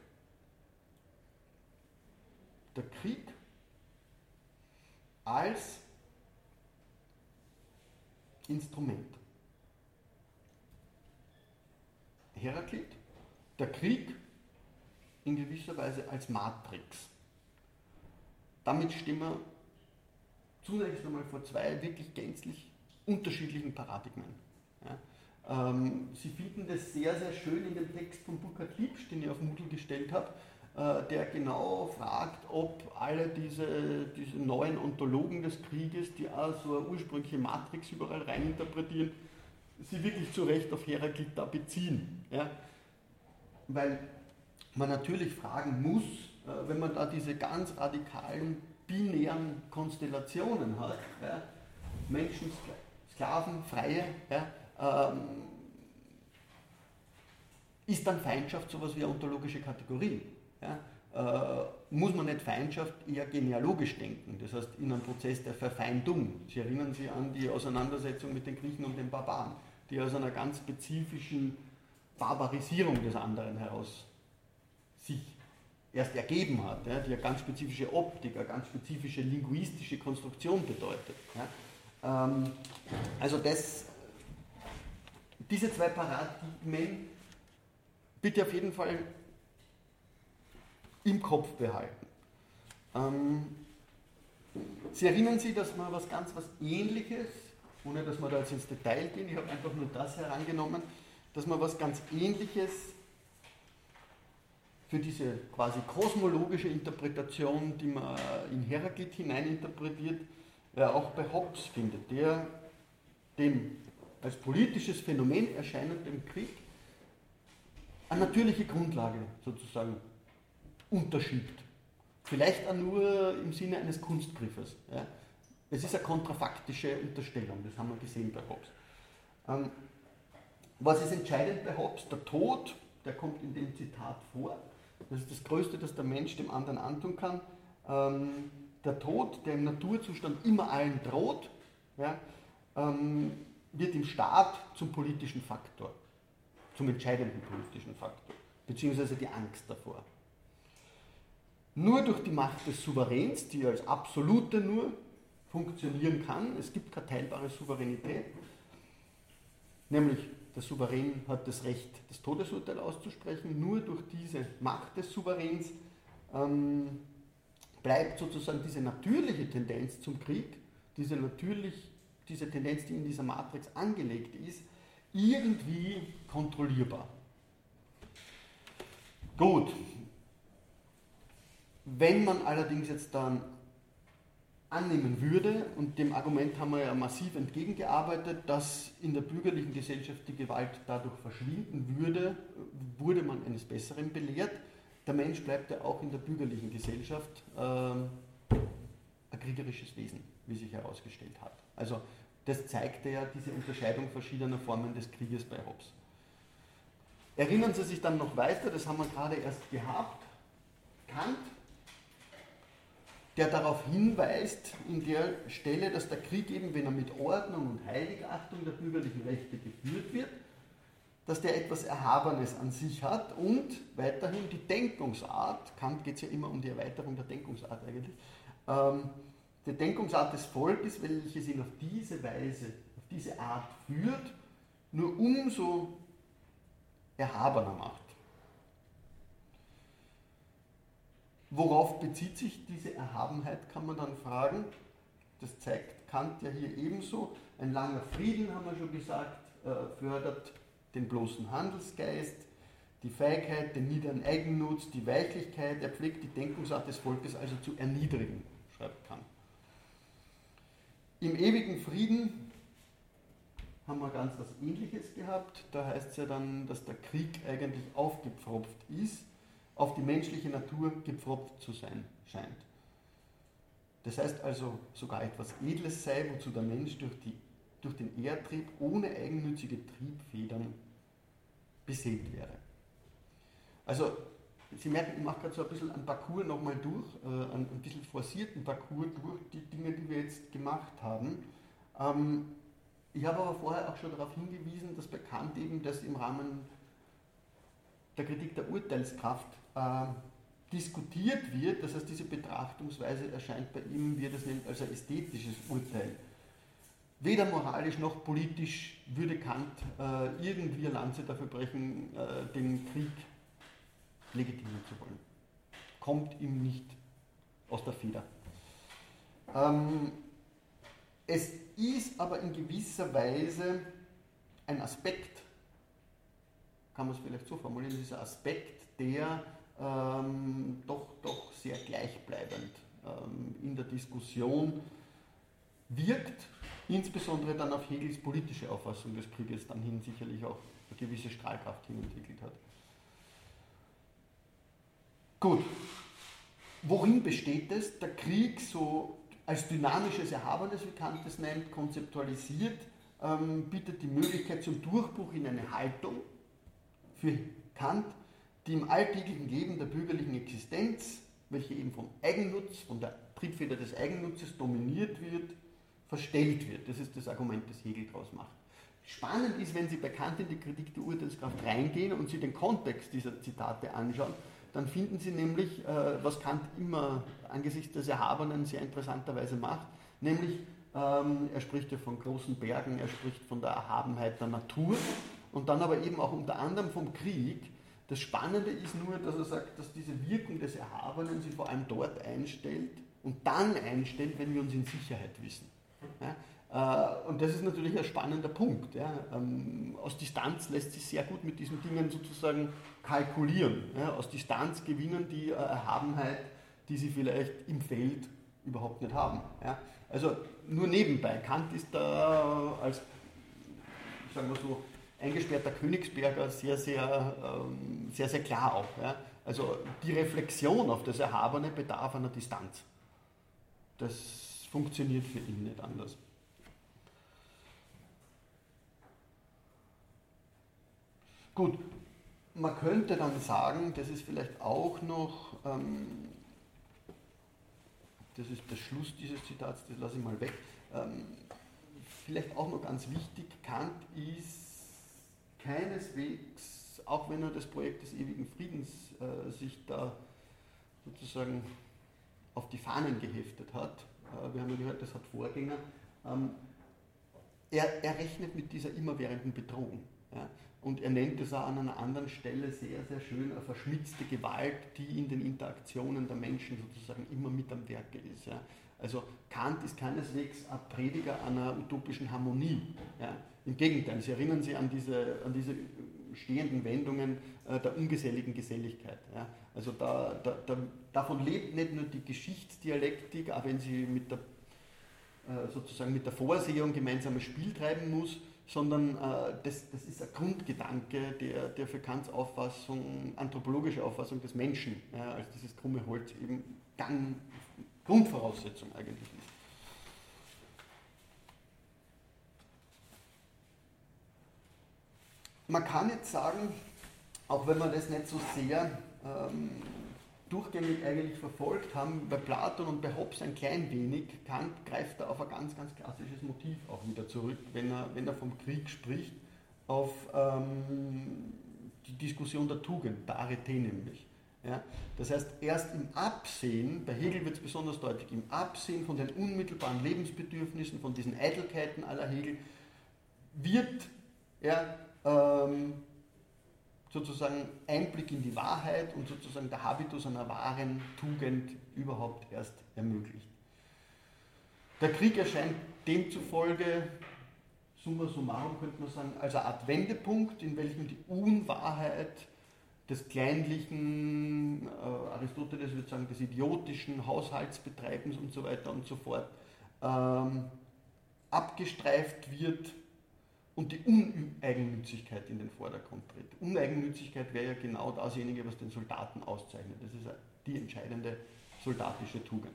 der Krieg als Instrument. Heraklit, der Krieg in gewisser Weise als Matrix. Damit stehen wir zunächst einmal vor zwei wirklich gänzlich unterschiedlichen Paradigmen. Ähm, Sie finden das sehr, sehr schön in dem Text von Burkhard Liebsch, den ich auf Moodle gestellt habe, äh, der genau fragt, ob alle diese, diese neuen Ontologen des Krieges, die auch so eine ursprüngliche Matrix überall reininterpretieren, sie wirklich zu Recht auf Heraklit da beziehen. Ja? Weil man natürlich fragen muss, äh, wenn man da diese ganz radikalen binären Konstellationen hat, ja? Menschen, Sklaven, Freie, ja? Ähm, ist dann Feindschaft sowas wie eine ontologische Kategorie? Ja? Äh, muss man nicht Feindschaft eher genealogisch denken, das heißt in einem Prozess der Verfeindung. Sie erinnern sich an die Auseinandersetzung mit den Griechen und den Barbaren, die aus einer ganz spezifischen Barbarisierung des anderen heraus sich erst ergeben hat, ja, die eine ganz spezifische Optik, eine ganz spezifische linguistische Konstruktion bedeutet. Ja. Ähm, also das, diese zwei Paradigmen bitte auf jeden Fall im Kopf behalten. Ähm, Sie erinnern sich, dass man was ganz was Ähnliches, ohne dass wir da jetzt ins Detail gehen, ich habe einfach nur das herangenommen, dass man was ganz Ähnliches für diese quasi kosmologische Interpretation, die man in Heraklit hineininterpretiert, ja auch bei Hobbes findet, der dem als politisches Phänomen erscheinenden Krieg eine natürliche Grundlage sozusagen unterschiebt. Vielleicht auch nur im Sinne eines Kunstgriffes. Ja. Es ist eine kontrafaktische Unterstellung, das haben wir gesehen bei Hobbes. Ähm, was ist entscheidend bei Hobbes? Der Tod, der kommt in dem Zitat vor. Das ist das Größte, das der Mensch dem anderen antun kann. Ähm, der Tod, der im Naturzustand immer allen droht, ja, ähm, wird im Staat zum politischen Faktor, zum entscheidenden politischen Faktor, beziehungsweise die Angst davor. Nur durch die Macht des Souveräns, die als absolute nur funktionieren kann, es gibt keine teilbare Souveränität, nämlich der Souverän hat das Recht, das Todesurteil auszusprechen, nur durch diese Macht des Souveräns ähm, bleibt sozusagen diese natürliche Tendenz zum Krieg, diese, natürlich, diese Tendenz, die in dieser Matrix angelegt ist, irgendwie kontrollierbar. Gut, wenn man allerdings jetzt dann annehmen würde, und dem Argument haben wir ja massiv entgegengearbeitet, dass in der bürgerlichen Gesellschaft die Gewalt dadurch verschwinden würde, wurde man eines Besseren belehrt. Der Mensch bleibt ja auch in der bürgerlichen Gesellschaft äh, ein kriegerisches Wesen, wie sich herausgestellt hat. Also das zeigte ja diese Unterscheidung verschiedener Formen des Krieges bei Hobbes. Erinnern Sie sich dann noch weiter, das haben wir gerade erst gehabt, Kant der darauf hinweist, in der Stelle, dass der Krieg eben, wenn er mit Ordnung und Heiligachtung der bürgerlichen Rechte geführt wird, dass der etwas Erhabenes an sich hat und weiterhin die Denkungsart, Kant geht es ja immer um die Erweiterung der Denkungsart eigentlich, ähm, die Denkungsart des Volkes, welches ihn auf diese Weise, auf diese Art führt, nur umso erhabener macht. Worauf bezieht sich diese Erhabenheit, kann man dann fragen. Das zeigt Kant ja hier ebenso. Ein langer Frieden, haben wir schon gesagt, äh, fördert den bloßen Handelsgeist, die Feigheit, den niederen Eigennutz, die Weichlichkeit. Er pflegt die Denkungsart des Volkes also zu erniedrigen, schreibt Kant. Im ewigen Frieden haben wir ganz was Ähnliches gehabt. Da heißt es ja dann, dass der Krieg eigentlich aufgepfropft ist auf die menschliche Natur gepfropft zu sein scheint. Das heißt also, sogar etwas Edles sei, wozu der Mensch durch, die, durch den Ehrtrieb ohne eigennützige Triebfedern beseelt wäre. Also, Sie merken, ich mache gerade so ein bisschen einen Parcours nochmal durch, äh, einen ein bisschen forcierten Parcours durch die Dinge, die wir jetzt gemacht haben. Ähm, ich habe aber vorher auch schon darauf hingewiesen, dass bekannt eben, dass im Rahmen der Kritik der Urteilskraft äh, diskutiert wird, das heißt diese Betrachtungsweise erscheint bei ihm, wie er das nennt, als ein ästhetisches Urteil. Weder moralisch noch politisch würde Kant äh, irgendwie eine Lanze dafür brechen, äh, den Krieg legitimieren zu wollen. Kommt ihm nicht aus der Feder. Ähm, es ist aber in gewisser Weise ein Aspekt, kann man es vielleicht so formulieren, dieser Aspekt, der ähm, doch, doch sehr gleichbleibend ähm, in der Diskussion wirkt insbesondere dann auf Hegels politische Auffassung des Krieges dann hin sicherlich auch eine gewisse Strahlkraft hin entwickelt hat. Gut, worin besteht es? Der Krieg so als dynamisches Erhabenes, wie Kant es nennt, konzeptualisiert, ähm, bietet die Möglichkeit zum Durchbruch in eine Haltung für Kant, die im alltäglichen Leben der bürgerlichen Existenz, welche eben vom Eigennutz, von der Triebfeder des Eigennutzes dominiert wird, verstellt wird. Das ist das Argument, das Hegel daraus macht. Spannend ist, wenn Sie bei Kant in die Kritik der Urteilskraft reingehen und Sie den Kontext dieser Zitate anschauen, dann finden Sie nämlich, äh, was Kant immer angesichts des Erhabenen sehr interessanterweise macht, nämlich ähm, er spricht ja von großen Bergen, er spricht von der Erhabenheit der Natur und dann aber eben auch unter anderem vom Krieg. Das Spannende ist nur, dass er sagt, dass diese Wirkung des Erhabenen sich vor allem dort einstellt und dann einstellt, wenn wir uns in Sicherheit wissen. Ja? Äh, und das ist natürlich ein spannender Punkt. Ja. Ähm, aus Distanz lässt sich sehr gut mit diesen Dingen sozusagen kalkulieren. Ja. Aus Distanz gewinnen die äh, Erhabenheit, die sie vielleicht im Feld überhaupt nicht haben. Also nur nebenbei. Kant ist da als, sagen wir so, eingesperrter Königsberger sehr, sehr, ähm, sehr, sehr klar auch. Also die Reflexion auf das Erhabene bedarf einer Distanz. Das funktioniert für ihn nicht anders. Gut, man könnte dann sagen, das ist vielleicht auch noch, ähm, das ist der Schluss dieses Zitats, das lasse ich mal weg, ähm, vielleicht auch noch ganz wichtig, Kant ist keineswegs, auch wenn er das Projekt des ewigen Friedens äh, sich da sozusagen auf die Fahnen geheftet hat, äh, wir haben ja gehört, das hat Vorgänger, ähm, er, er rechnet mit dieser immerwährenden Bedrohung. Ja. Und er nennt es auch an einer anderen Stelle sehr, sehr schön eine verschmitzte Gewalt, die in den Interaktionen der Menschen sozusagen immer mit am Werke ist. Ja. Also Kant ist keineswegs ein Prediger einer utopischen Harmonie. Ja. Im Gegenteil, Sie erinnern sich an diese, an diese stehenden Wendungen äh, der ungeselligen Geselligkeit. Ja. Also da, da, da, davon lebt nicht nur die Geschichtsdialektik, auch wenn sie mit der, äh, sozusagen mit der Vorsehung gemeinsames Spiel treiben muss, sondern äh, das, das ist ein Grundgedanke, der, der für Kants Auffassung, anthropologische Auffassung des Menschen, ja, als dieses krumme Holz eben Gang, Grundvoraussetzung eigentlich ist. Man kann jetzt sagen, auch wenn man das nicht so sehr ähm, durchgängig eigentlich verfolgt haben, bei Platon und bei Hobbes ein klein wenig. Kant greift da auf ein ganz, ganz klassisches Motiv auch wieder zurück, wenn er, wenn er vom Krieg spricht, auf ähm, die Diskussion der Tugend, der Arete nämlich. Ja, das heißt, erst im Absehen, bei Hegel wird es besonders deutlich, im Absehen von den unmittelbaren Lebensbedürfnissen, von diesen Eitelkeiten aller Hegel, wird er ähm, sozusagen Einblick in die Wahrheit und sozusagen der Habitus einer wahren Tugend überhaupt erst ermöglicht. Der Krieg erscheint demzufolge, summa summarum könnte man sagen, als eine Art Wendepunkt, in welchem die Unwahrheit des kleinlichen, äh, Aristoteles würde sagen, des idiotischen Haushaltsbetreibens und so weiter und so fort ähm, abgestreift wird und die Uneigennützigkeit in den Vordergrund tritt. Uneigennützigkeit wäre ja genau dasjenige, was den Soldaten auszeichnet. Das ist die entscheidende soldatische Tugend.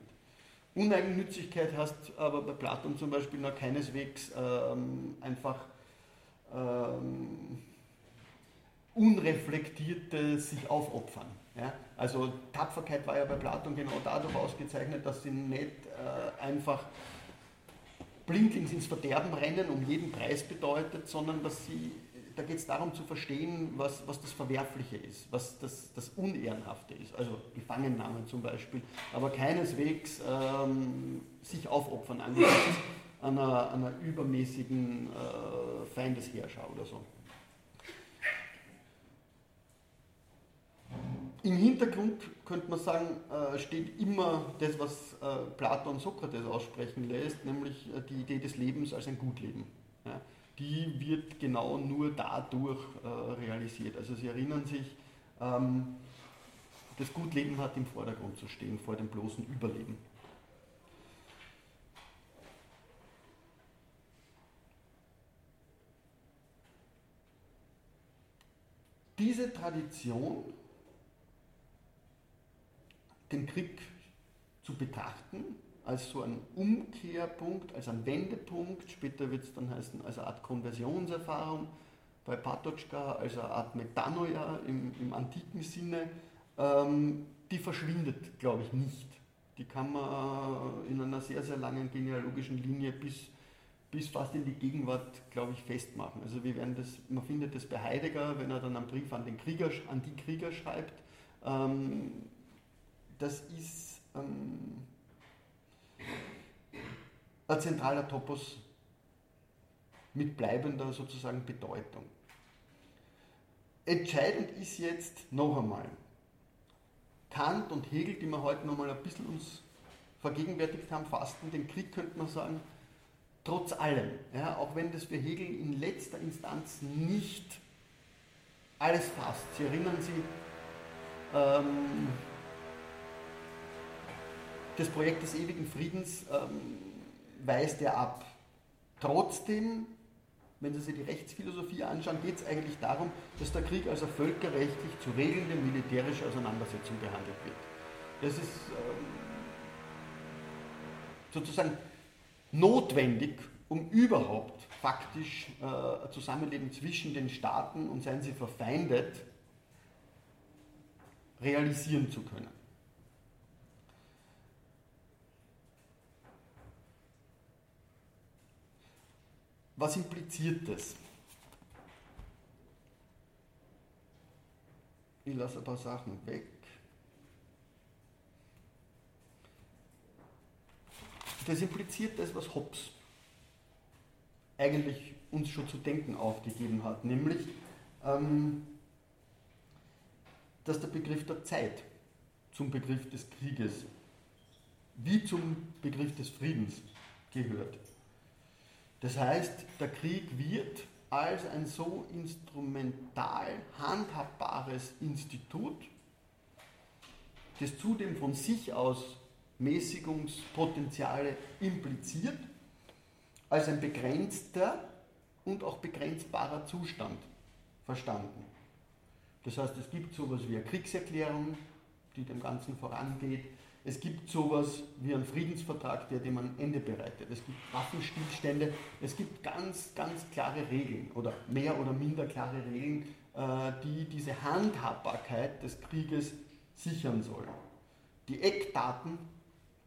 Uneigennützigkeit heißt aber bei Platon zum Beispiel noch keineswegs ähm, einfach ähm, unreflektiertes sich aufopfern. Ja? Also Tapferkeit war ja bei Platon genau dadurch ausgezeichnet, dass sie nicht äh, einfach blindlings ins Verderben rennen um jeden Preis bedeutet, sondern dass sie, da geht es darum zu verstehen, was, was das Verwerfliche ist, was das, das Unehrenhafte ist, also Gefangennahmen zum Beispiel, aber keineswegs ähm, sich aufopfern angesichts einer, einer übermäßigen äh, Feindesherrscher oder so. Im Hintergrund könnte man sagen, äh, steht immer das, was äh, Platon Sokrates aussprechen lässt, nämlich äh, die Idee des Lebens als ein Gutleben. Die wird genau nur dadurch realisiert. Also Sie erinnern sich, ähm, das Gutleben hat im Vordergrund zu stehen, vor dem bloßen Überleben. Diese Tradition den Krieg zu betrachten, als so ein Umkehrpunkt, als ein Wendepunkt, später wird es dann heißen, als eine Art Konversionserfahrung, bei Patočka, als eine Art Metanoia im, im antiken Sinne, ähm, die verschwindet, glaube ich, nicht. Die kann man in einer sehr, sehr langen genealogischen Linie bis, bis fast in die Gegenwart, glaube ich, festmachen. Also wir werden das, man findet das bei Heidegger, wenn er dann einen Brief an, den Krieger, an die Krieger schreibt. Ähm, das ist ähm, ein zentraler Topos mit bleibender sozusagen Bedeutung. Entscheidend ist jetzt noch einmal, Kant und Hegel, die wir heute noch mal ein bisschen uns vergegenwärtigt haben, fasten den Krieg, könnte man sagen, trotz allem, ja, auch wenn das für Hegel in letzter Instanz nicht alles fasst. Sie erinnern sich, ähm, das Projekt des ewigen Friedens ähm, weist er ab. Trotzdem wenn Sie sich die Rechtsphilosophie anschauen, geht es eigentlich darum, dass der Krieg als eine völkerrechtlich zu regelnde militärische Auseinandersetzung behandelt wird. Das ist ähm, sozusagen notwendig, um überhaupt faktisch äh, Zusammenleben zwischen den Staaten und seien sie verfeindet, realisieren zu können. Was impliziert das? Ich lasse ein paar Sachen weg. Das impliziert das, was Hobbes eigentlich uns schon zu denken aufgegeben hat, nämlich, ähm, dass der Begriff der Zeit zum Begriff des Krieges wie zum Begriff des Friedens gehört. Das heißt, der Krieg wird als ein so instrumental handhabbares Institut, das zudem von sich aus Mäßigungspotenziale impliziert, als ein begrenzter und auch begrenzbarer Zustand verstanden. Das heißt, es gibt sowas wie eine Kriegserklärung, die dem Ganzen vorangeht. Es gibt sowas wie einen Friedensvertrag, der dem ein Ende bereitet. Es gibt Waffenstillstände. Es gibt ganz, ganz klare Regeln oder mehr oder minder klare Regeln, äh, die diese Handhabbarkeit des Krieges sichern sollen. Die Eckdaten,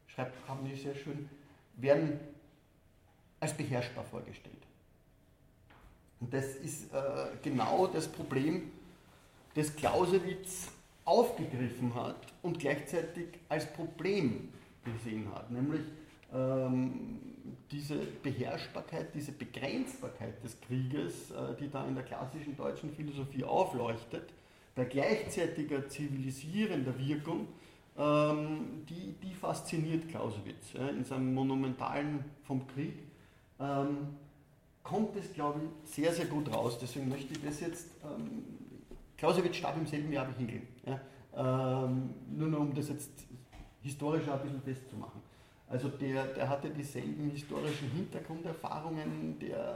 schreibt Kamni sehr schön, werden als beherrschbar vorgestellt. Und das ist äh, genau das Problem, das Clausewitz aufgegriffen hat und gleichzeitig als Problem gesehen hat, nämlich ähm, diese Beherrschbarkeit, diese Begrenzbarkeit des Krieges, äh, die da in der klassischen deutschen Philosophie aufleuchtet, bei gleichzeitiger zivilisierender Wirkung, ähm, die, die fasziniert Clausewitz ja, in seinem monumentalen vom Krieg. Ähm, kommt es, glaube ich, sehr, sehr gut raus. Deswegen möchte ich das jetzt ähm, Clausewitz starb im selben Jahr wie Hegel. Ja. Ähm, nur noch um das jetzt historisch ein bisschen festzumachen. Also der, der hatte dieselben historischen Hintergrunderfahrungen, der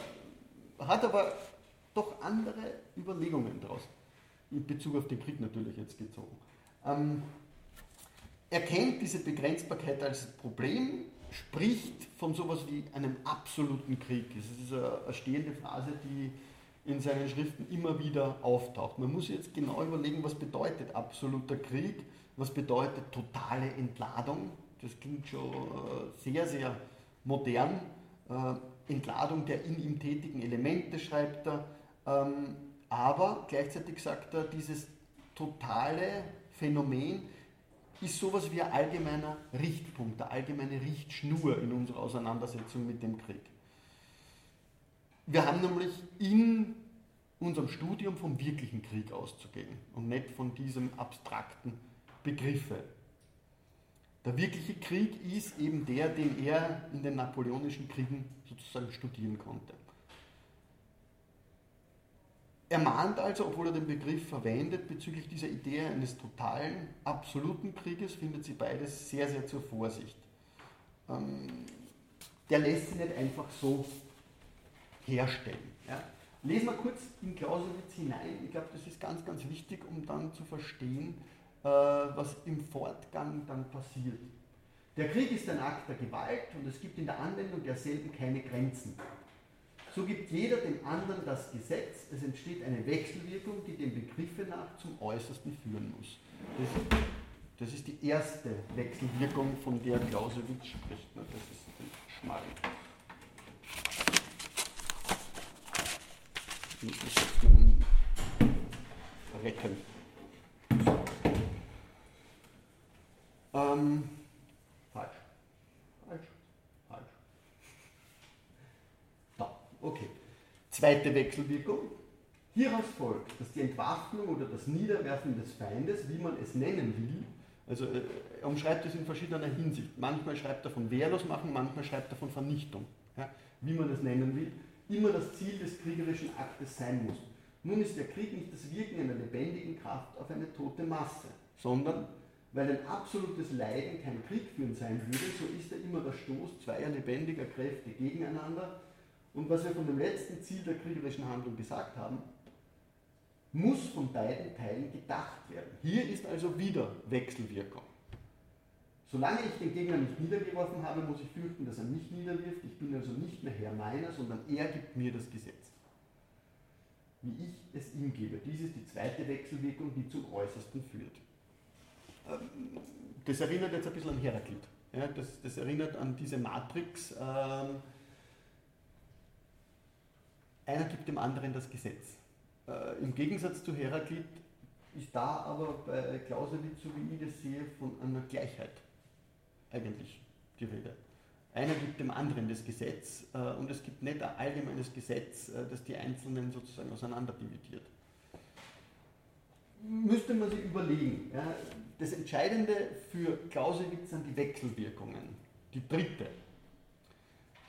hat aber doch andere Überlegungen daraus, in Bezug auf den Krieg natürlich jetzt gezogen. Ähm, er kennt diese Begrenzbarkeit als Problem, spricht von sowas wie einem absoluten Krieg. Das ist eine, eine stehende Phrase, die in seinen Schriften immer wieder auftaucht. Man muss jetzt genau überlegen, was bedeutet absoluter Krieg, was bedeutet totale Entladung. Das klingt schon äh, sehr, sehr modern. Äh, Entladung der in ihm tätigen Elemente, schreibt er. Ähm, aber gleichzeitig sagt er, dieses totale Phänomen ist sowas wie ein allgemeiner Richtpunkt, eine allgemeine Richtschnur in unserer Auseinandersetzung mit dem Krieg. Wir haben nämlich in unserem Studium vom wirklichen Krieg auszugehen und nicht von diesem abstrakten Begriffe. Der wirkliche Krieg ist eben der, den er in den napoleonischen Kriegen sozusagen studieren konnte. Er mahnt also, obwohl er den Begriff verwendet, bezüglich dieser Idee eines totalen, absoluten Krieges, findet sie beides sehr, sehr zur Vorsicht. Ähm, der lässt sie nicht einfach so herstellen. Ja? lesen wir kurz in Clausewitz hinein. Ich glaube, das ist ganz, ganz wichtig, um dann zu verstehen, äh, was im Fortgang dann passiert. Der Krieg ist ein Akt der Gewalt und es gibt in der Anwendung derselben keine Grenzen. So gibt jeder dem anderen das Gesetz, es entsteht eine Wechselwirkung, die dem Begriffe nach zum Äußersten führen muss. Das, das ist die erste Wechselwirkung, von der Clausewitz spricht. Das ist die Schmarrn. Nun retten. Ähm, falsch. Falsch. Falsch. Da, okay. Zweite Wechselwirkung. Hieraus folgt, dass die Entwaffnung oder das Niederwerfen des Feindes, wie man es nennen will, also äh, er umschreibt es in verschiedener Hinsicht. Manchmal schreibt er von wehrlos machen, manchmal schreibt er von Vernichtung, ja, wie man es nennen will, immer das Ziel des kriegerischen Aktes sein muss. Nun ist der Krieg nicht das Wirken einer lebendigen Kraft auf eine tote Masse, sondern weil ein absolutes Leiden kein Krieg führen sein würde, so ist er immer der Stoß zweier lebendiger Kräfte gegeneinander. Und was wir von dem letzten Ziel der kriegerischen Handlung gesagt haben, muss von beiden Teilen gedacht werden. Hier ist also wieder Wechselwirkung. Solange ich den Gegner nicht niedergeworfen habe, muss ich fürchten, dass er mich niederwirft. Ich bin also nicht mehr Herr meiner, sondern er gibt mir das Gesetz. Wie ich es ihm gebe. Dies ist die zweite Wechselwirkung, die zum Äußersten führt. Ähm, das erinnert jetzt ein bisschen an Heraklit. Ja, das, das, erinnert an diese Matrix. Ähm, einer gibt dem anderen das Gesetz. Äh, Im Gegensatz zu Heraklit ist da aber bei Clausewitz, so wie ich das sehe, von einer Gleichheit eigentlich die Rede. Einer gibt dem anderen das Gesetz äh, und es gibt nicht ein allgemeines Gesetz, äh, das die Einzelnen sozusagen auseinanderdividiert. Müsste man sich überlegen. Ja, das Entscheidende für Clausewitz sind die Wechselwirkungen. Die dritte.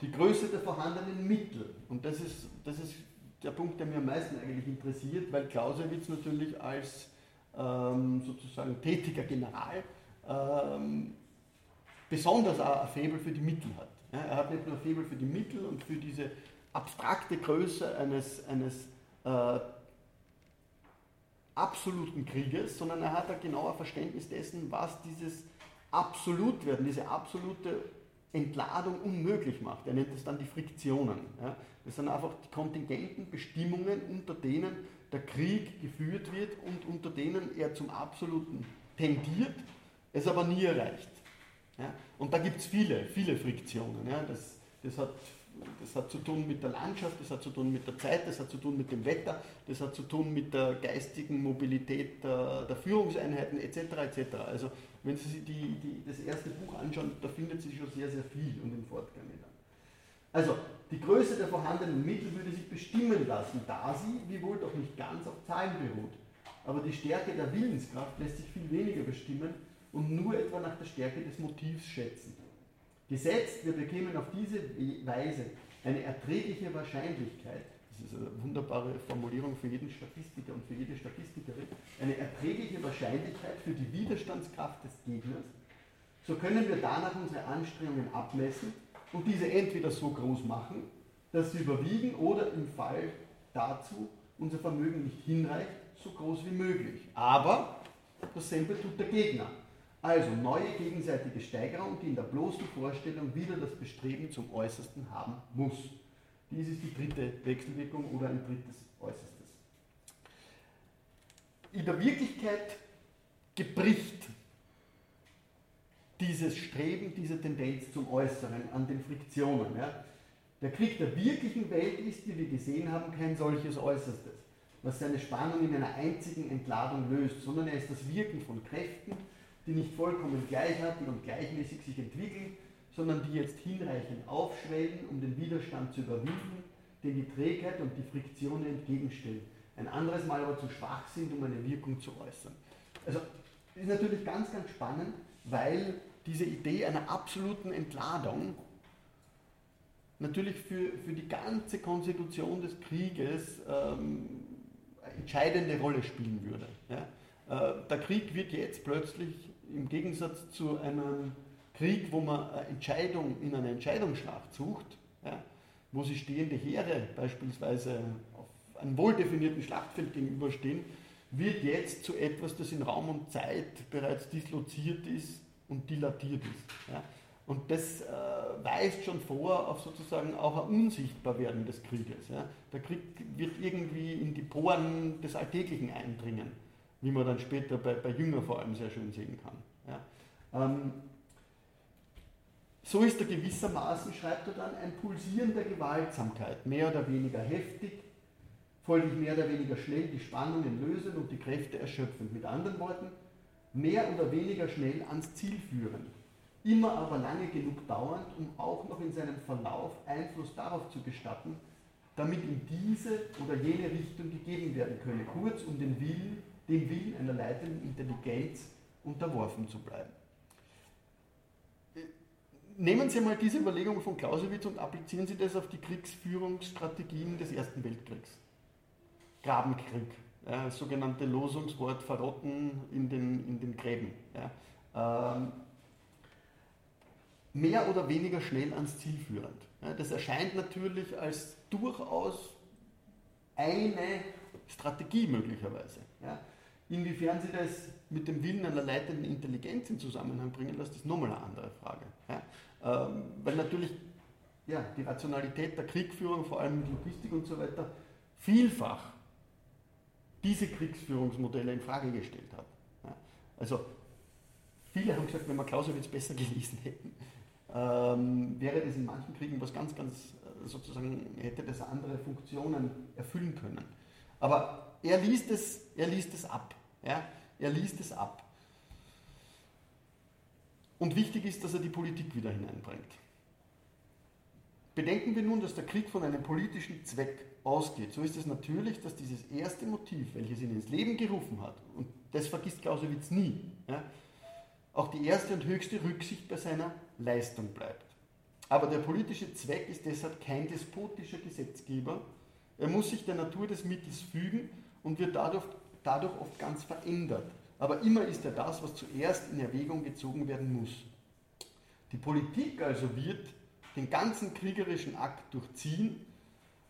Die Größe der vorhandenen Mittel. Und das ist, das ist der Punkt, der mir am meisten eigentlich interessiert, weil Clausewitz natürlich als ähm, sozusagen tätiger General ähm, besonders auch ein Faible für die Mittel hat. Ja, er hat nicht nur ein Faible für die Mittel und für diese abstrakte Größe eines, eines äh, absoluten Krieges, sondern er hat ein genauer Verständnis dessen, was dieses Absolutwerden, diese absolute Entladung unmöglich macht. Er nennt es dann die Friktionen. Ja. Das sind einfach die kontingenten Bestimmungen, unter denen der Krieg geführt wird und unter denen er zum Absoluten tendiert, es aber nie erreicht. Ja. Und da gibt es viele, viele Friktionen. Ja. Das, das hat das hat zu tun mit der Landschaft, das hat zu tun mit der Zeit, das hat zu tun mit dem Wetter, das hat zu tun mit der geistigen Mobilität der, der Führungseinheiten etc. etc. Also wenn Sie sich die, die, das erste Buch anschauen, da findet sich schon sehr, sehr viel und im Fortgang dann. Also die Größe der vorhandenen Mittel würde sich bestimmen lassen, da sie, wiewohl doch nicht ganz auf Zahlen beruht. Aber die Stärke der Willenskraft lässt sich viel weniger bestimmen und nur etwa nach der Stärke des Motivs schätzen. Gesetzt, wir bekämen auf diese Weise eine erträgliche Wahrscheinlichkeit, das ist eine wunderbare Formulierung für jeden Statistiker und für jede Statistikerin, eine erträgliche Wahrscheinlichkeit für die Widerstandskraft des Gegners, so können wir danach unsere Anstrengungen abmessen und diese entweder so groß machen, dass sie überwiegen oder im Fall dazu unser Vermögen nicht hinreicht, so groß wie möglich. Aber dasselbe tut der Gegner. Also neue gegenseitige Steigerung, die in der bloßen Vorstellung wieder das Bestreben zum Äußersten haben muss. Dies ist die dritte Wechselwirkung oder ein drittes Äußerstes. In der Wirklichkeit gebricht dieses Streben, diese Tendenz zum Äußeren an den Friktionen. Ja. Der Krieg der wirklichen Welt ist, wie wir gesehen haben, kein solches Äußerstes, was seine Spannung in einer einzigen Entladung löst, sondern er ist das Wirken von Kräften, die nicht vollkommen gleichartig und gleichmäßig sich entwickeln, sondern die jetzt hinreichend aufschwellen, um den Widerstand zu überwinden, den die Trägheit und die Friktionen entgegenstellen. Ein anderes Mal aber zu schwach sind, um eine Wirkung zu äußern. Also ist natürlich ganz, ganz spannend, weil diese Idee einer absoluten Entladung natürlich für, für die ganze Konstitution des Krieges ähm, eine entscheidende Rolle spielen würde. Ja? Äh, der Krieg wird jetzt plötzlich im Gegensatz zu einem Krieg, wo man eine Entscheidung in einer Entscheidungsschlacht sucht, ja, wo sich stehende Heere beispielsweise auf einem wohldefinierten Schlachtfeld gegenüberstehen, wird jetzt zu etwas, das in Raum und Zeit bereits disloziert ist und dilatiert ist. Ja. Und das äh, weist schon vor auf sozusagen auch ein Unsichtbarwerden des Krieges. Ja. Der Krieg wird irgendwie in die Poren des Alltäglichen eindringen, wie man dann später bei, bei Jünger vor allem sehr schön sehen kann. Ja. Ähm, so ist er gewissermaßen, schreibt er dann, ein Pulsieren der Gewaltsamkeit, mehr oder weniger heftig, folglich mehr oder weniger schnell die Spannungen lösen und die Kräfte erschöpfen. Mit anderen Worten, mehr oder weniger schnell ans Ziel führen immer aber lange genug dauernd, um auch noch in seinem Verlauf Einfluss darauf zu gestatten, damit in diese oder jene Richtung gegeben werden könne, kurz um den Willen, dem Willen einer leitenden Intelligenz unterworfen zu bleiben. Nehmen Sie mal diese Überlegung von Clausewitz und applizieren Sie das auf die Kriegsführungsstrategien des Ersten Weltkriegs. Grabenkrieg, ja, das sogenannte Losungswort Verrotten in den, in den Gräben. Ja. Ähm, mehr oder weniger schnell ans Ziel führend. Das erscheint natürlich als durchaus eine Strategie möglicherweise. Inwiefern Sie das mit dem Willen einer leitenden Intelligenz in Zusammenhang bringen, das ist nochmal eine andere Frage. Ähm, weil natürlich ja, die Rationalität der Kriegführung, vor allem mit Logistik und so weiter, vielfach diese Kriegsführungsmodelle in Frage gestellt hat. Also viele haben gesagt, wenn wir Clausewitz besser gelesen hätten, ähm, wäre das in manchen Kriegen was ganz, ganz äh, sozusagen, hätte das andere Funktionen erfüllen können. Aber er liest es, er liest es ab. Ja? Er liest es ab. Und wichtig ist, dass er die Politik wieder hineinbringt. Bedenken wir nun, dass der Krieg von einem politischen Zweck ausgeht. So ist es natürlich, dass dieses erste Motiv, welches ihn ins Leben gerufen hat, und das vergisst Clausewitz nie, ja, auch die erste und höchste Rücksicht bei seiner Leistung bleibt. Aber der politische Zweck ist deshalb kein despotischer Gesetzgeber. Er muss sich der Natur des Mittels fügen und wird dadurch, dadurch oft ganz verändert. Aber immer ist er das, was zuerst in Erwägung gezogen werden muss. Die Politik also wird den ganzen kriegerischen Akt durchziehen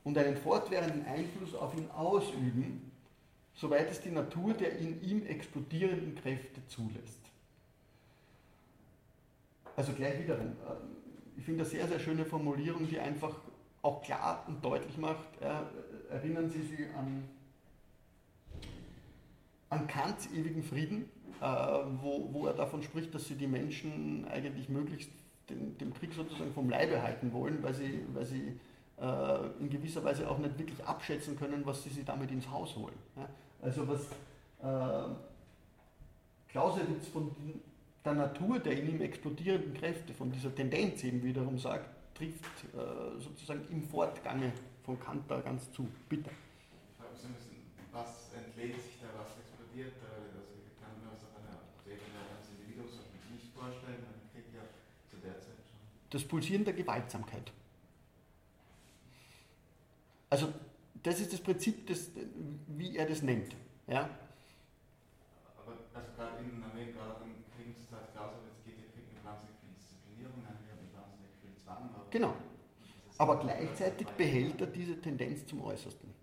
und einen fortwährenden Einfluss auf ihn ausüben, soweit es die Natur der in ihm explodierenden Kräfte zulässt. Also gleich wiederum, äh, ich finde eine sehr, sehr schöne Formulierung, die einfach auch klar und deutlich macht, äh, erinnern Sie sich an, an Kants ewigen Frieden, äh, wo, wo er davon spricht, dass sie die Menschen eigentlich möglichst den, dem Krieg sozusagen vom Leibe halten wollen, weil sie, weil sie äh, in gewisser Weise auch nicht wirklich abschätzen können, was sie sich damit ins Haus holen. Ja? Also was äh, Clausewitz von der Natur der in ihm explodierenden Kräfte, von dieser Tendenz eben wiederum sagt, trifft äh, sozusagen im Fortgange von Kant da ganz zu. Bitte. Was entlädt sich da, was explodiert da? Also kann man das auf einer Ebene eines Individuums nicht vorstellen, man kriegt ja zu der Zeit schon. Das Pulsieren der Gewaltsamkeit. Also das ist das Prinzip, des, wie er das nennt. Ja? Aber also gerade in Amerika, gerade Kriegszeit Clausewitz geht der Krieg mit wahnsinnig viel Disziplinierung einher, mit wahnsinnig viel Zwang. Genau. Aber gleichzeitig behält er diese Tendenz zum Äußersten.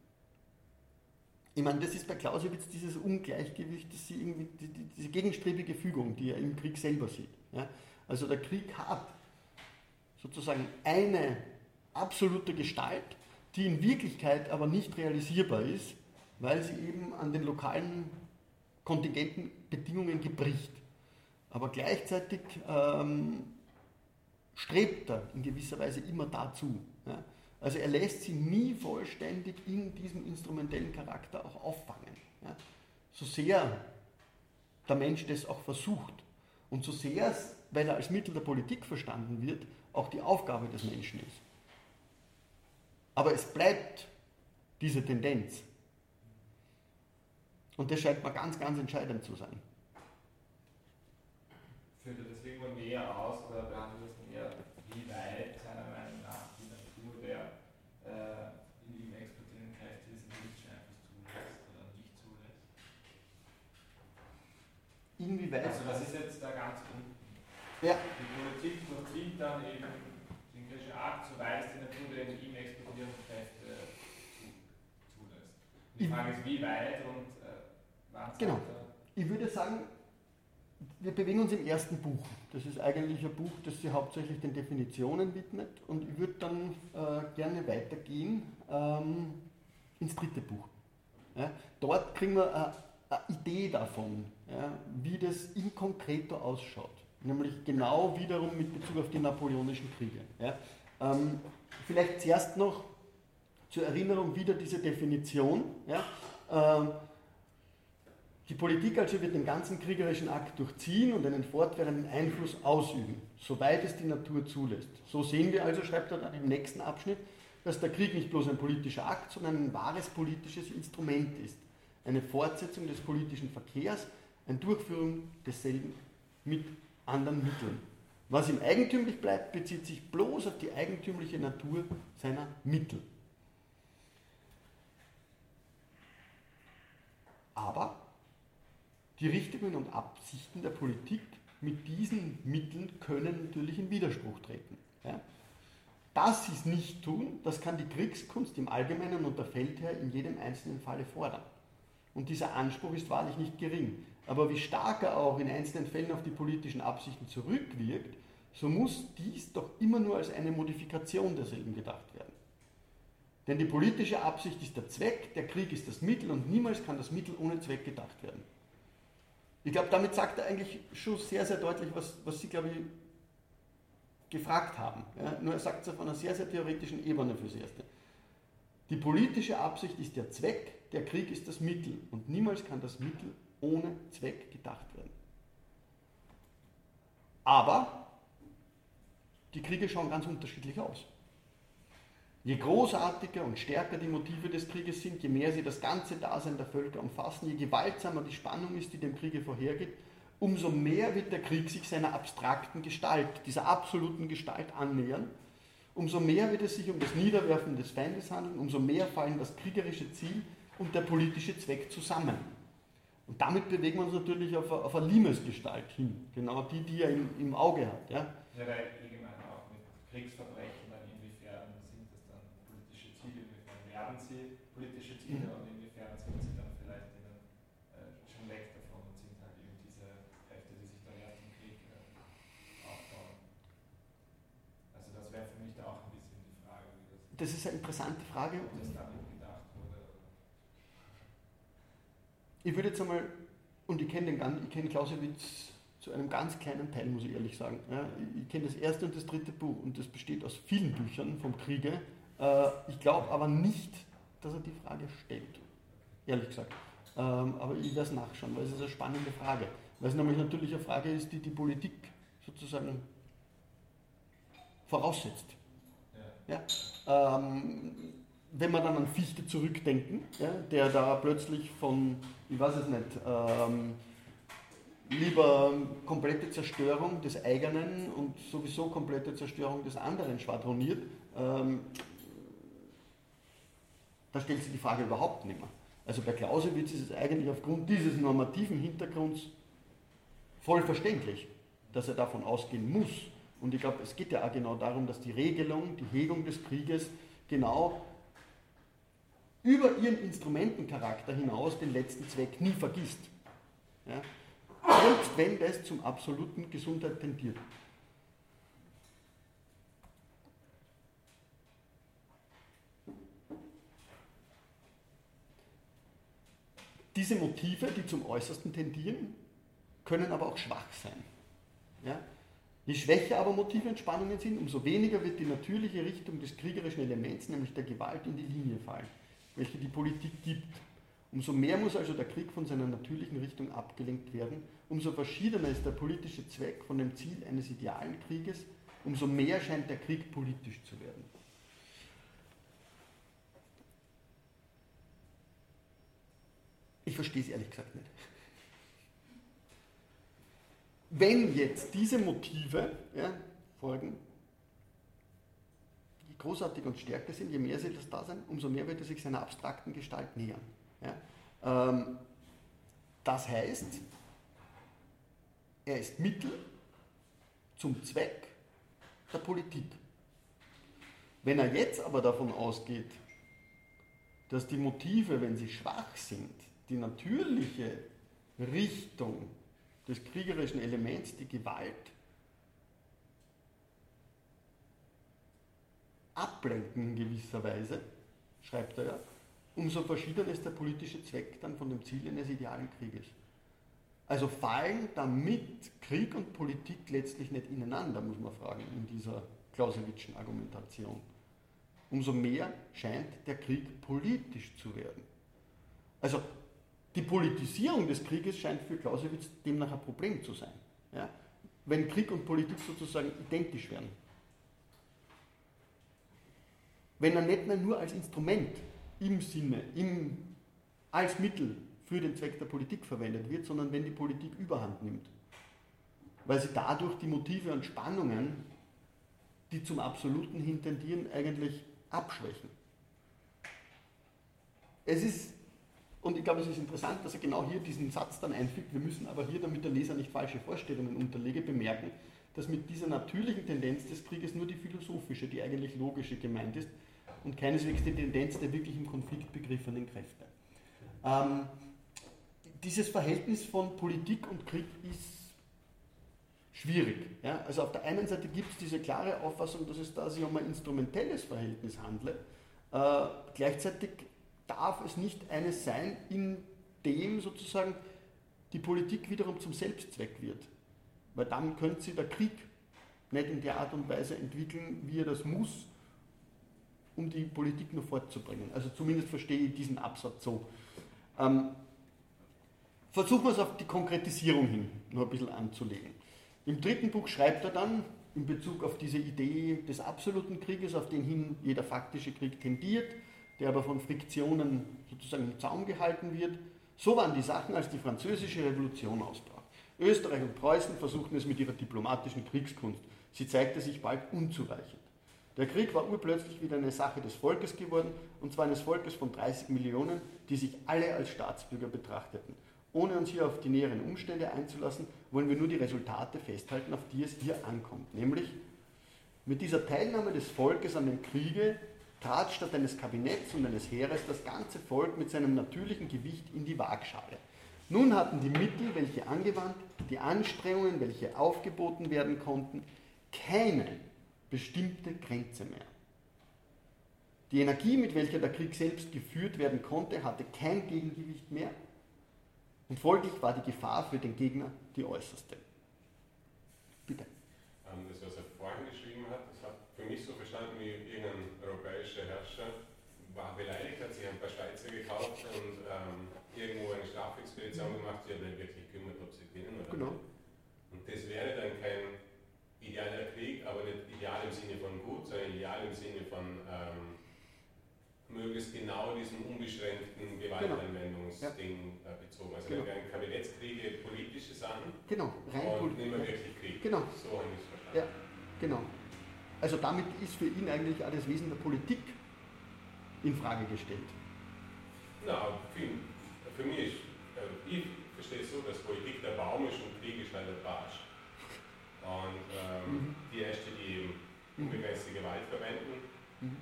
Ich meine, das ist bei Clausewitz dieses Ungleichgewicht, das sie irgendwie, die, die, diese gegenstrebige Fügung, die er im Krieg selber sieht. Ja? Also der Krieg hat sozusagen eine absolute Gestalt, die in Wirklichkeit aber nicht realisierbar ist, weil sie eben an den lokalen kontingenten Bedingungen gebricht. Aber gleichzeitig ähm, strebt er in gewisser Weise immer dazu. Ja? Also er lässt sie nie vollständig in diesem instrumentellen Charakter auch auffangen. Ja? So sehr der Mensch das auch versucht und so sehr es, weil er als Mittel der Politik verstanden wird, auch die Aufgabe des Menschen ist. Aber es bleibt diese Tendenz. Und das scheint mir ganz, ganz entscheidend zu sein führt er deswegen mal näher aus oder behandelt das näher, wie weit seiner Meinung nach die Natur der äh, in ihm explodierenden Kräfte diesen politischen Einfluss zulässt oder nicht zulässt? Inwieweit? Also das ist jetzt da ganz unten. Ja. Die Politik durchzieht dann eben den griechischen Akt, soweit es die Natur der ihm explodierenden Kräfte zulässt. Die Frage ist, wie weit und äh, wann Genau. Ich würde sagen, wir bewegen uns im ersten Buch. Das ist eigentlich ein Buch, das sich hauptsächlich den Definitionen widmet. Und ich würde dann äh, gerne weitergehen ähm, ins dritte Buch. Ja, dort kriegen wir eine, Idee davon, ja, wie das in konkreto ausschaut. Nämlich genau wiederum mit Bezug auf die napoleonischen Kriege. Ja. Ähm, vielleicht zuerst noch zur Erinnerung wieder diese Definition. Ja. Ähm, die Politik also wird den ganzen kriegerischen Akt durchziehen und einen fortwährenden Einfluss ausüben, soweit es die Natur zulässt. So sehen wir also, schreibt er dann im nächsten Abschnitt, dass der Krieg nicht bloß ein politischer Akt, sondern ein wahres politisches Instrument ist. Eine Fortsetzung des politischen Verkehrs, eine Durchführung desselben mit anderen Mitteln. Was ihm eigentümlich bleibt, bezieht sich bloß auf die eigentümliche Natur seiner Mittel. Aber die Richtungen und Absichten der Politik mit diesen Mitteln können natürlich in Widerspruch treten. Ja? Dass sie es nicht tun, das kann die Kriegskunst im Allgemeinen und der Feldherr in jedem einzelnen Falle fordern. Und dieser Anspruch ist wahrlich nicht gering. Aber wie stark er auch in einzelnen Fällen auf die politischen Absichten zurückwirkt, so muss dies doch immer nur als eine Modifikation derselben gedacht werden. Denn die politische Absicht ist der Zweck, der Krieg ist das Mittel und niemals kann das Mittel ohne Zweck gedacht werden. Ich glaube, damit sagt er eigentlich schon sehr, sehr deutlich, was, was Sie, glaube ich, gefragt haben. Ja, nur er sagt es auf einer sehr, sehr theoretischen Ebene fürs Erste. Die politische Absicht ist der Zweck, der Krieg ist das Mittel und niemals kann das Mittel ohne Zweck gedacht werden. Aber die Kriege schauen ganz unterschiedlich aus. Je großartiger und stärker die Motive des Krieges sind, je mehr sie das ganze Dasein der Völker umfassen, je gewaltsamer die Spannung ist, die dem Kriege vorhergeht, umso mehr wird der Krieg sich seiner abstrakten Gestalt, dieser absoluten Gestalt annähern, umso mehr wird es sich um das Niederwerfen des Feindes handeln, umso mehr fallen das kriegerische Ziel und der politische Zweck zusammen. Und damit bewegen wir uns natürlich auf eine, auf eine Limesgestalt hin, genau die, die er im, im Auge hat. Ja? Ja, weil allgemein auch mit Kriegsverbrechen, dann inwiefern sind das dann politische Ziele, inwiefern werden sie politische Ziele Mhm. und inwiefern sind sie dann vielleicht ihnen, äh, schon weg davon und sind halt eben diese Kräfte, die sich da erst im Krieg äh, aufbauen. Also das wäre für mich da auch ein bisschen die Frage, wie das, Das ist eine interessante Frage. ob das damit gedacht wurde. Oder Ich würde jetzt einmal, und ich kenne den gan- ich kenne Clausewitz zu einem ganz kleinen Teil, muss ich ehrlich sagen. Ja, ich- kenne das erste und das dritte Buch und das besteht aus vielen Büchern vom Kriege. Äh, ich glaube aber nicht, dass er die Frage stellt. Ehrlich gesagt. Ähm, aber ich werde es nachschauen, weil es ist eine spannende Frage. Weil es nämlich natürlich eine Frage ist, die die Politik sozusagen voraussetzt. ja. Ähm, wenn wir dann an Fichte zurückdenken, ja, der da plötzlich von, ich weiß es nicht, ähm, lieber komplette Zerstörung des eigenen und sowieso komplette Zerstörung des anderen schwadroniert, ähm, da stellt sich die Frage überhaupt nicht mehr. Also bei Clausewitz ist es eigentlich aufgrund dieses normativen Hintergrunds voll verständlich, dass er davon ausgehen muss. Und ich glaube, es geht ja auch genau darum, dass die Regelung, die Hegung des Krieges genau über ihren Instrumentencharakter hinaus den letzten Zweck nie vergisst. Ja? Selbst wenn das zum absoluten Gesundheit tendiert. Diese Motive, die zum Äußersten tendieren, können aber auch schwach sein. Ja? Je schwächer aber Motive und Spannungen sind, umso weniger wird die natürliche Richtung des kriegerischen Elements, nämlich der Gewalt, in die Linie fallen, welche die Politik gibt. Umso mehr muss also der Krieg von seiner natürlichen Richtung abgelenkt werden, umso verschiedener ist der politische Zweck von dem Ziel eines idealen Krieges, umso mehr scheint der Krieg politisch zu werden. Ich verstehe es ehrlich gesagt nicht. Wenn jetzt diese Motive ja, folgen, je großartiger und stärker sind, je mehr sie das da sind, umso mehr wird er sich seiner abstrakten Gestalt nähern. Ja? Ähm, das heißt, er ist Mittel zum Zweck der Politik. Wenn er jetzt aber davon ausgeht, dass die Motive, wenn sie schwach sind, die natürliche Richtung des kriegerischen Elements, die Gewalt, ablenken in gewisser Weise, schreibt er ja, umso verschiedener ist der politische Zweck dann von dem Ziel eines idealen Krieges. Also fallen damit Krieg und Politik letztlich nicht ineinander, muss man fragen, in dieser Clausewitzschen Argumentation. Umso mehr scheint der Krieg politisch zu werden. Also die Politisierung des Krieges scheint für Clausewitz demnach ein Problem zu sein. Ja? Wenn Krieg und Politik sozusagen identisch werden. Wenn er nicht mehr nur als Instrument im Sinne, im, als Mittel für den Zweck der Politik verwendet wird, sondern wenn die Politik überhand nimmt. Weil sie dadurch die Motive und Spannungen, die zum Absoluten hintendieren, eigentlich abschwächen. Es ist, und ich glaube, es ist interessant, dass er genau hier diesen Satz dann einfügt, wir müssen aber hier, damit der Leser nicht falsche Vorstellungen unterlege, bemerken, dass mit dieser natürlichen Tendenz des Krieges nur die philosophische, die eigentlich logische gemeint ist und keineswegs die Tendenz der wirklich im Konflikt begriffenen Kräfte. Ähm, dieses Verhältnis von Politik und Krieg ist schwierig. Ja? Also auf der einen Seite gibt es diese klare Auffassung, dass es da sich um ein instrumentelles Verhältnis handelt. Äh, gleichzeitig darf es nicht eines sein, in dem sozusagen die Politik wiederum zum Selbstzweck wird. Weil dann könnte sie der Krieg nicht in der Art und Weise entwickeln, wie er das muss, um die Politik nur fortzubringen. Also zumindest verstehe ich diesen Absatz so. Ähm, versuchen wir es auf die Konkretisierung hin noch ein bisschen anzulegen. Im dritten Buch schreibt er dann in Bezug auf diese Idee des absoluten Krieges, auf den hin jeder faktische Krieg tendiert, der aber von Friktionen sozusagen im Zaum gehalten wird. So waren die Sachen, als die französische Revolution ausbrach. Österreich und Preußen versuchten es mit ihrer diplomatischen Kriegskunst. Sie zeigte sich bald unzureichend. Der Krieg war urplötzlich wieder eine Sache des Volkes geworden, und zwar eines Volkes von 30 Millionen, die sich alle als Staatsbürger betrachteten. Ohne uns hier auf die näheren Umstände einzulassen, wollen wir nur die Resultate festhalten, auf die es hier ankommt. Nämlich, mit dieser Teilnahme des Volkes an dem Kriege trat statt eines Kabinetts und eines Heeres das ganze Volk mit seinem natürlichen Gewicht in die Waagschale. Nun hatten die Mittel, welche angewandt, die Anstrengungen, welche aufgeboten werden konnten, keine bestimmte Grenze mehr. Die Energie, mit welcher der Krieg selbst geführt werden konnte, hatte kein Gegengewicht mehr und folglich war die Gefahr für den Gegner die äußerste. Bitte. Ähm, das, was er vorhin geschrieben hat, das hat für mich so verstanden, wie irgendein europäischer Herrscher war beleidigt, hat sich ein paar Schweizer gekauft und ähm, irgendwo eine Strafexpedition gemacht, die hat nicht wirklich gekümmert, ob sie gewinnen oder Genau. Und das wäre dann kein idealer Krieg, aber nicht ideal im Sinne von gut, sondern ideal im Sinne von ähm, möglichst genau diesem unbeschränkten Gewaltanwendungsding äh, bezogen. Also Genau. wir wären Kabinettskriege politische Sachen Genau, rein und nicht mehr wirklich Krieg. Genau. So habe ich es verstanden. Ja, genau. Also damit ist für ihn eigentlich das Wesen der Politik in Frage gestellt. Na, für, für mich äh, ich verstehe es so, dass Politik der Baum ist und Krieg ist halt der Barsch. Und ähm, Mhm. die Erste, die Mhm. unbegrenzte Gewalt verwenden, Mhm.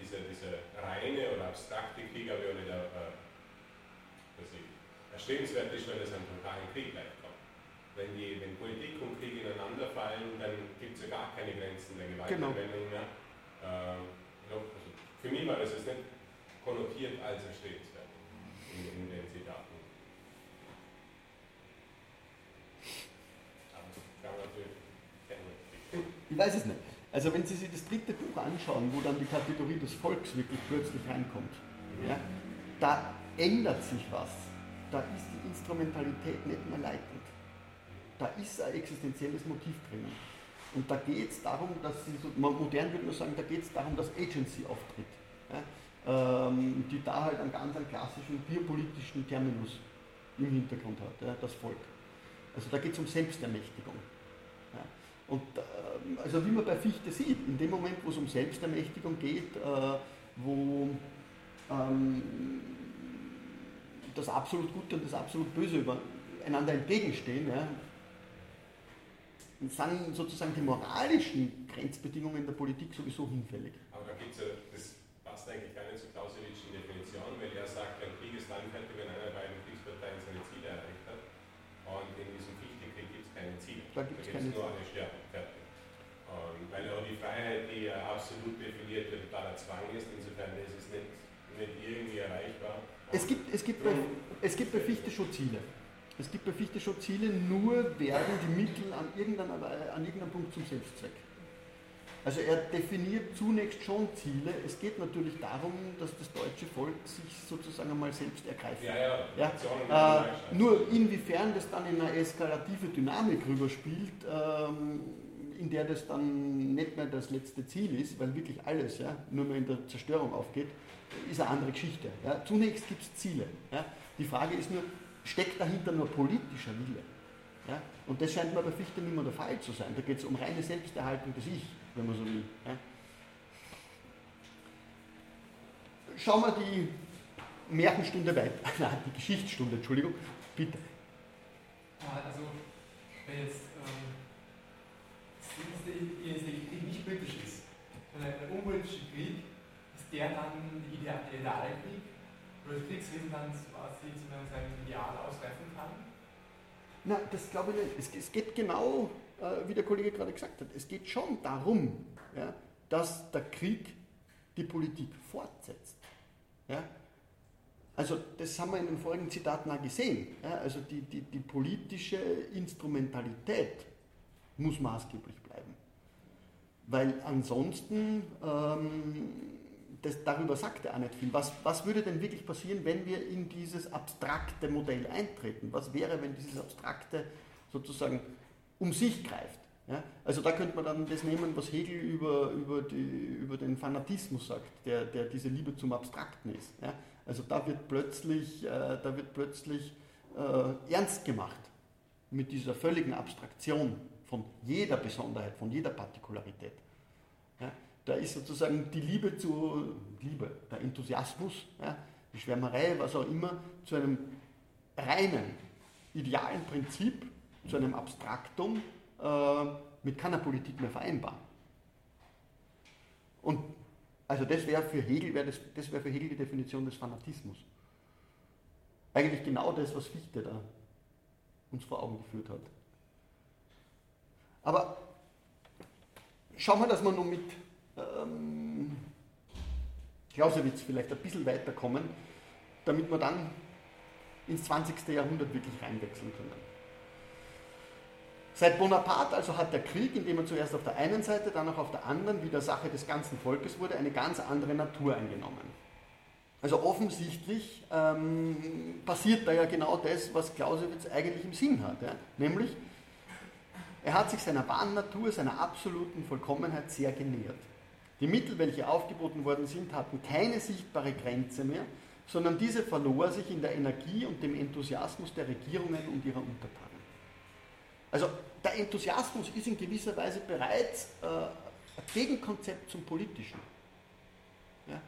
dieser, dieser reine oder abstrakte Krieg, aber auch nicht äh, erstrebenswert ist, wenn es einen totalen Krieg kommt. Wenn, die, wenn Politik und Krieg ineinander fallen, dann gibt es ja gar keine Grenzen der Genau. Gewaltanwendung mehr. Ähm, ja, also für mich war das jetzt nicht konnotiert als erstrebenswert in, in den Zitaten. Aber kann man natürlich gerne. Ich weiß es nicht. Also wenn Sie sich das dritte Buch anschauen, wo dann die Kategorie des Volks wirklich plötzlich reinkommt, ja, da ändert sich was. Da ist die Instrumentalität nicht mehr leitend. Da ist ein existenzielles Motiv drinnen. Und da geht es darum, dass sie, so, modern würde man sagen, da geht es darum, dass Agency auftritt. Ja, ähm, die da halt einen ganz einen klassischen biopolitischen Terminus im Hintergrund hat, ja, das Volk. Also da geht es um Selbstermächtigung. Ja. Und ähm, also wie man bei Fichte sieht, in dem Moment, wo es um Selbstermächtigung geht, äh, wo ähm, das absolut Gute und das absolut Böse einander entgegenstehen, dann sind sozusagen die moralischen Grenzbedingungen der Politik sowieso hinfällig. Aber da gibt's ja, das passt eigentlich gar nicht zu zur Clausewitschen Definition, weil er sagt, ein Krieg ist dann fertig, wenn einer beiden Kriegsparteien seine Ziele erreicht hat. Und in diesem Fichtekrieg gibt es keine Ziele. Da gibt es nur eine Stärke. Freiheit, die ja absolut definiert wird, totaler Zwang ist, insofern ist es nicht, nicht irgendwie erreichbar. Es gibt, es, gibt bei, es gibt bei Fichte schon Ziele. Es gibt bei Fichte schon Ziele, nur werden die Mittel an irgendeinem, an irgendeinem Punkt zum Selbstzweck. Also er definiert zunächst schon Ziele. Es geht natürlich darum, dass das deutsche Volk sich sozusagen einmal selbst ergreift. Ja, ja, Ja, Äh, nur inwiefern das dann in eine eskalative Dynamik rüberspielt, ähm, in der das dann nicht mehr das letzte Ziel ist, weil wirklich alles ja, nur mehr in der Zerstörung aufgeht, ist eine andere Geschichte. Ja. Zunächst gibt es Ziele. Ja. Die Frage ist nur, steckt dahinter nur politischer Wille? Ja. Und das scheint mir bei Fichte nicht mehr der Fall zu sein. Da geht es um reine Selbsterhaltung des Ich, wenn man so will. Ja. Schauen wir die Märchenstunde weiter, nein, die Geschichtsstunde, Entschuldigung, bitte. Ah, Also, wenn jetzt der Krieg nicht politisch ist, sondern der unpolitische Krieg, ist der dann der Idea- der ideale Krieg, wo das Kriegswesen dann quasi sozusagen sein Ideal ausgreifen kann? Na, das glaube ich nicht. Es, geht genau, äh, wie der Kollege gerade gesagt hat, es geht schon darum, ja, dass der Krieg die Politik fortsetzt. Ja? Also das haben wir in den vorigen Zitaten auch gesehen. Ja? Also die, die, die politische Instrumentalität muss maßgeblich. Weil ansonsten, ähm, das, darüber sagt er auch nicht viel. Was, was würde denn wirklich passieren, wenn wir in dieses abstrakte Modell eintreten? Was wäre, wenn dieses abstrakte sozusagen um sich greift? Ja? Also da könnte man dann das nehmen, was Hegel über, über, die, über den Fanatismus sagt, der, der diese Liebe zum Abstrakten ist. Ja? Also da wird plötzlich, äh, da wird plötzlich äh, ernst gemacht mit dieser völligen Abstraktion von jeder Besonderheit, von jeder Partikularität. Ja? Da ist sozusagen die Liebe zu, Liebe, der Enthusiasmus, ja? die Schwärmerei, was auch immer, zu einem reinen, idealen Prinzip, zu einem Abstraktum, äh, mit keiner Politik mehr vereinbar. Und also das wäre für Hegel, wär das, das wäre für Hegel die Definition des Fanatismus. Eigentlich genau das, was Fichte da uns vor Augen geführt hat. Aber schauen wir, dass wir nun mit ähm, Clausewitz vielleicht ein bisschen weiterkommen, damit wir dann ins 20. Jahrhundert wirklich reinwechseln können. Seit Bonaparte also hat der Krieg, indem er zuerst auf der einen Seite, dann auch auf der anderen wieder Sache des ganzen Volkes wurde, eine ganz andere Natur eingenommen. Also offensichtlich ähm, passiert da ja genau das, was Clausewitz eigentlich im Sinn hat. Ja? Nämlich, er hat sich seiner wahren Natur, seiner absoluten Vollkommenheit sehr genähert. Die Mittel, welche aufgeboten worden sind, hatten keine sichtbare Grenze mehr, sondern diese verlor sich in der Energie und dem Enthusiasmus der Regierungen und ihrer Untertanen. Also der Enthusiasmus ist in gewisser Weise bereits äh, ein Gegenkonzept zum Politischen. Ja?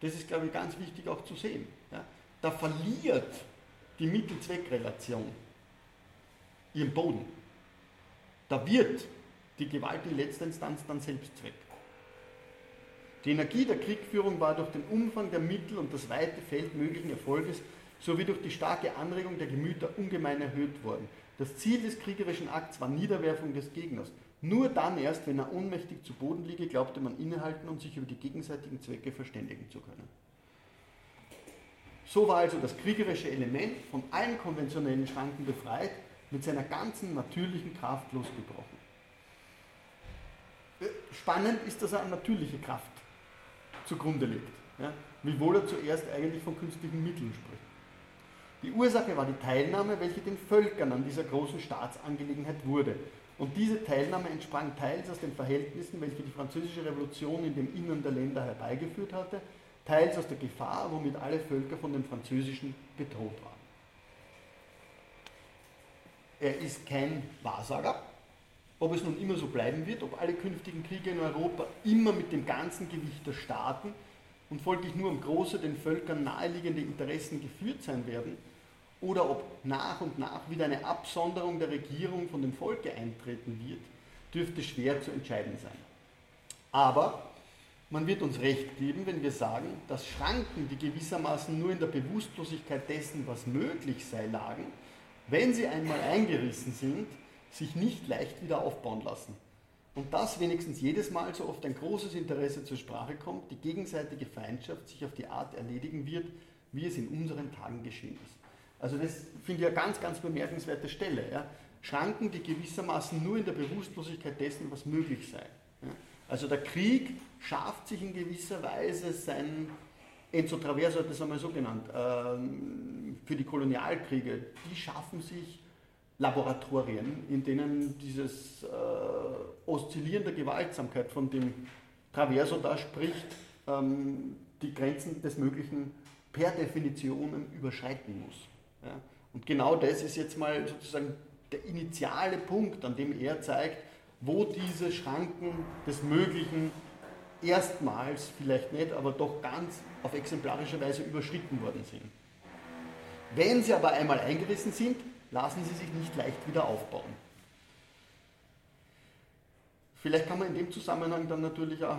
Das ist, glaube ich, ganz wichtig auch zu sehen. Ja? Da verliert die Mittel-Zweck-Relation ihren Boden. Da wird die Gewalt in letzter Instanz dann Selbstzweck. Die Energie der Kriegführung war durch den Umfang der Mittel und das weite Feld möglichen Erfolges sowie durch die starke Anregung der Gemüter ungemein erhöht worden. Das Ziel des kriegerischen Akts war Niederwerfung des Gegners. Nur dann erst, wenn er ohnmächtig zu Boden liege, glaubte man innehalten und sich über die gegenseitigen Zwecke verständigen zu können. So war also das kriegerische Element von allen konventionellen Schranken befreit, mit seiner ganzen natürlichen Kraft losgebrochen. Spannend ist, dass er eine natürliche Kraft zugrunde legt, ja? wiewohl er zuerst eigentlich von künstlichen Mitteln spricht. Die Ursache war die Teilnahme, welche den Völkern an dieser großen Staatsangelegenheit wurde. Und diese Teilnahme entsprang teils aus den Verhältnissen, welche die französische Revolution in dem Innern der Länder herbeigeführt hatte, teils aus der Gefahr, womit alle Völker von dem Französischen bedroht waren. Er ist kein Wahrsager. Ob es nun immer so bleiben wird, ob alle künftigen Kriege in Europa immer mit dem ganzen Gewicht der Staaten und folglich nur um große, den Völkern naheliegende Interessen geführt sein werden, oder ob nach und nach wieder eine Absonderung der Regierung von dem Volke eintreten wird, dürfte schwer zu entscheiden sein. Aber man wird uns recht geben, wenn wir sagen, dass Schranken, die gewissermaßen nur in der Bewusstlosigkeit dessen, was möglich sei, lagen, wenn sie einmal eingerissen sind, sich nicht leicht wieder aufbauen lassen. Und das wenigstens jedes Mal so oft ein großes Interesse zur Sprache kommt, die gegenseitige Feindschaft sich auf die Art erledigen wird, wie es in unseren Tagen geschehen ist. Also das finde ich eine ganz, ganz bemerkenswerte Stelle. Ja. Schranken, die gewissermaßen nur in der Bewusstlosigkeit dessen, was möglich sei. Ja. Also der Krieg schafft sich in gewisser Weise sein, Enzo Traverso hat das einmal so genannt, ähm, für die Kolonialkriege, die schaffen sich Laboratorien, in denen dieses äh, Oszillieren der Gewaltsamkeit, von dem Traverso da spricht, ähm, die Grenzen des Möglichen per Definition überschreiten muss. Und genau das ist jetzt mal sozusagen der initiale Punkt, an dem er zeigt, wo diese Schranken des Möglichen erstmals, vielleicht nicht, aber doch ganz auf exemplarische Weise überschritten worden sind. Wenn sie aber einmal eingerissen sind, lassen sie sich nicht leicht wieder aufbauen. Vielleicht kann man in dem Zusammenhang dann natürlich auch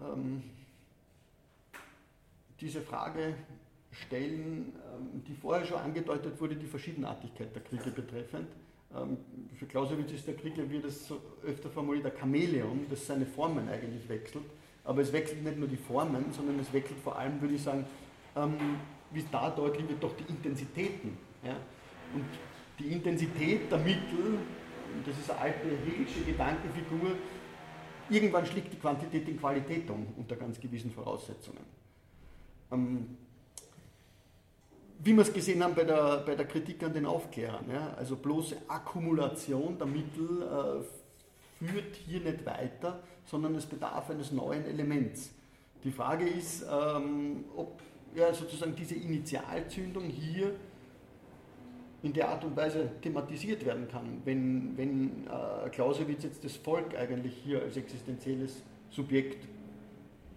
ähm, diese Frage stellen, ähm, die vorher schon angedeutet wurde, die Verschiedenartigkeit der Kriege betreffend. Ähm, für Clausewitz ist der Krieg, wie das so öfter formuliert, ein Chamäleon, das seine Formen eigentlich wechselt. Aber es wechselt nicht nur die Formen, sondern es wechselt vor allem, würde ich sagen, ähm, wie da deutlich wird, doch die Intensitäten. Ja? Und die Intensität der Mittel, das ist eine alte hegelische Gedankenfigur, irgendwann schlägt die Quantität in Qualität um, unter ganz gewissen Voraussetzungen. Ähm, wie wir es gesehen haben bei der, bei der Kritik an den Aufklärern, ja? also bloße Akkumulation der Mittel äh, führt hier nicht weiter, sondern es bedarf eines neuen Elements. Die Frage ist, ähm, ob ja, sozusagen diese Initialzündung hier in der Art und Weise thematisiert werden kann, wenn, wenn äh, Clausewitz jetzt das Volk eigentlich hier als existenzielles Subjekt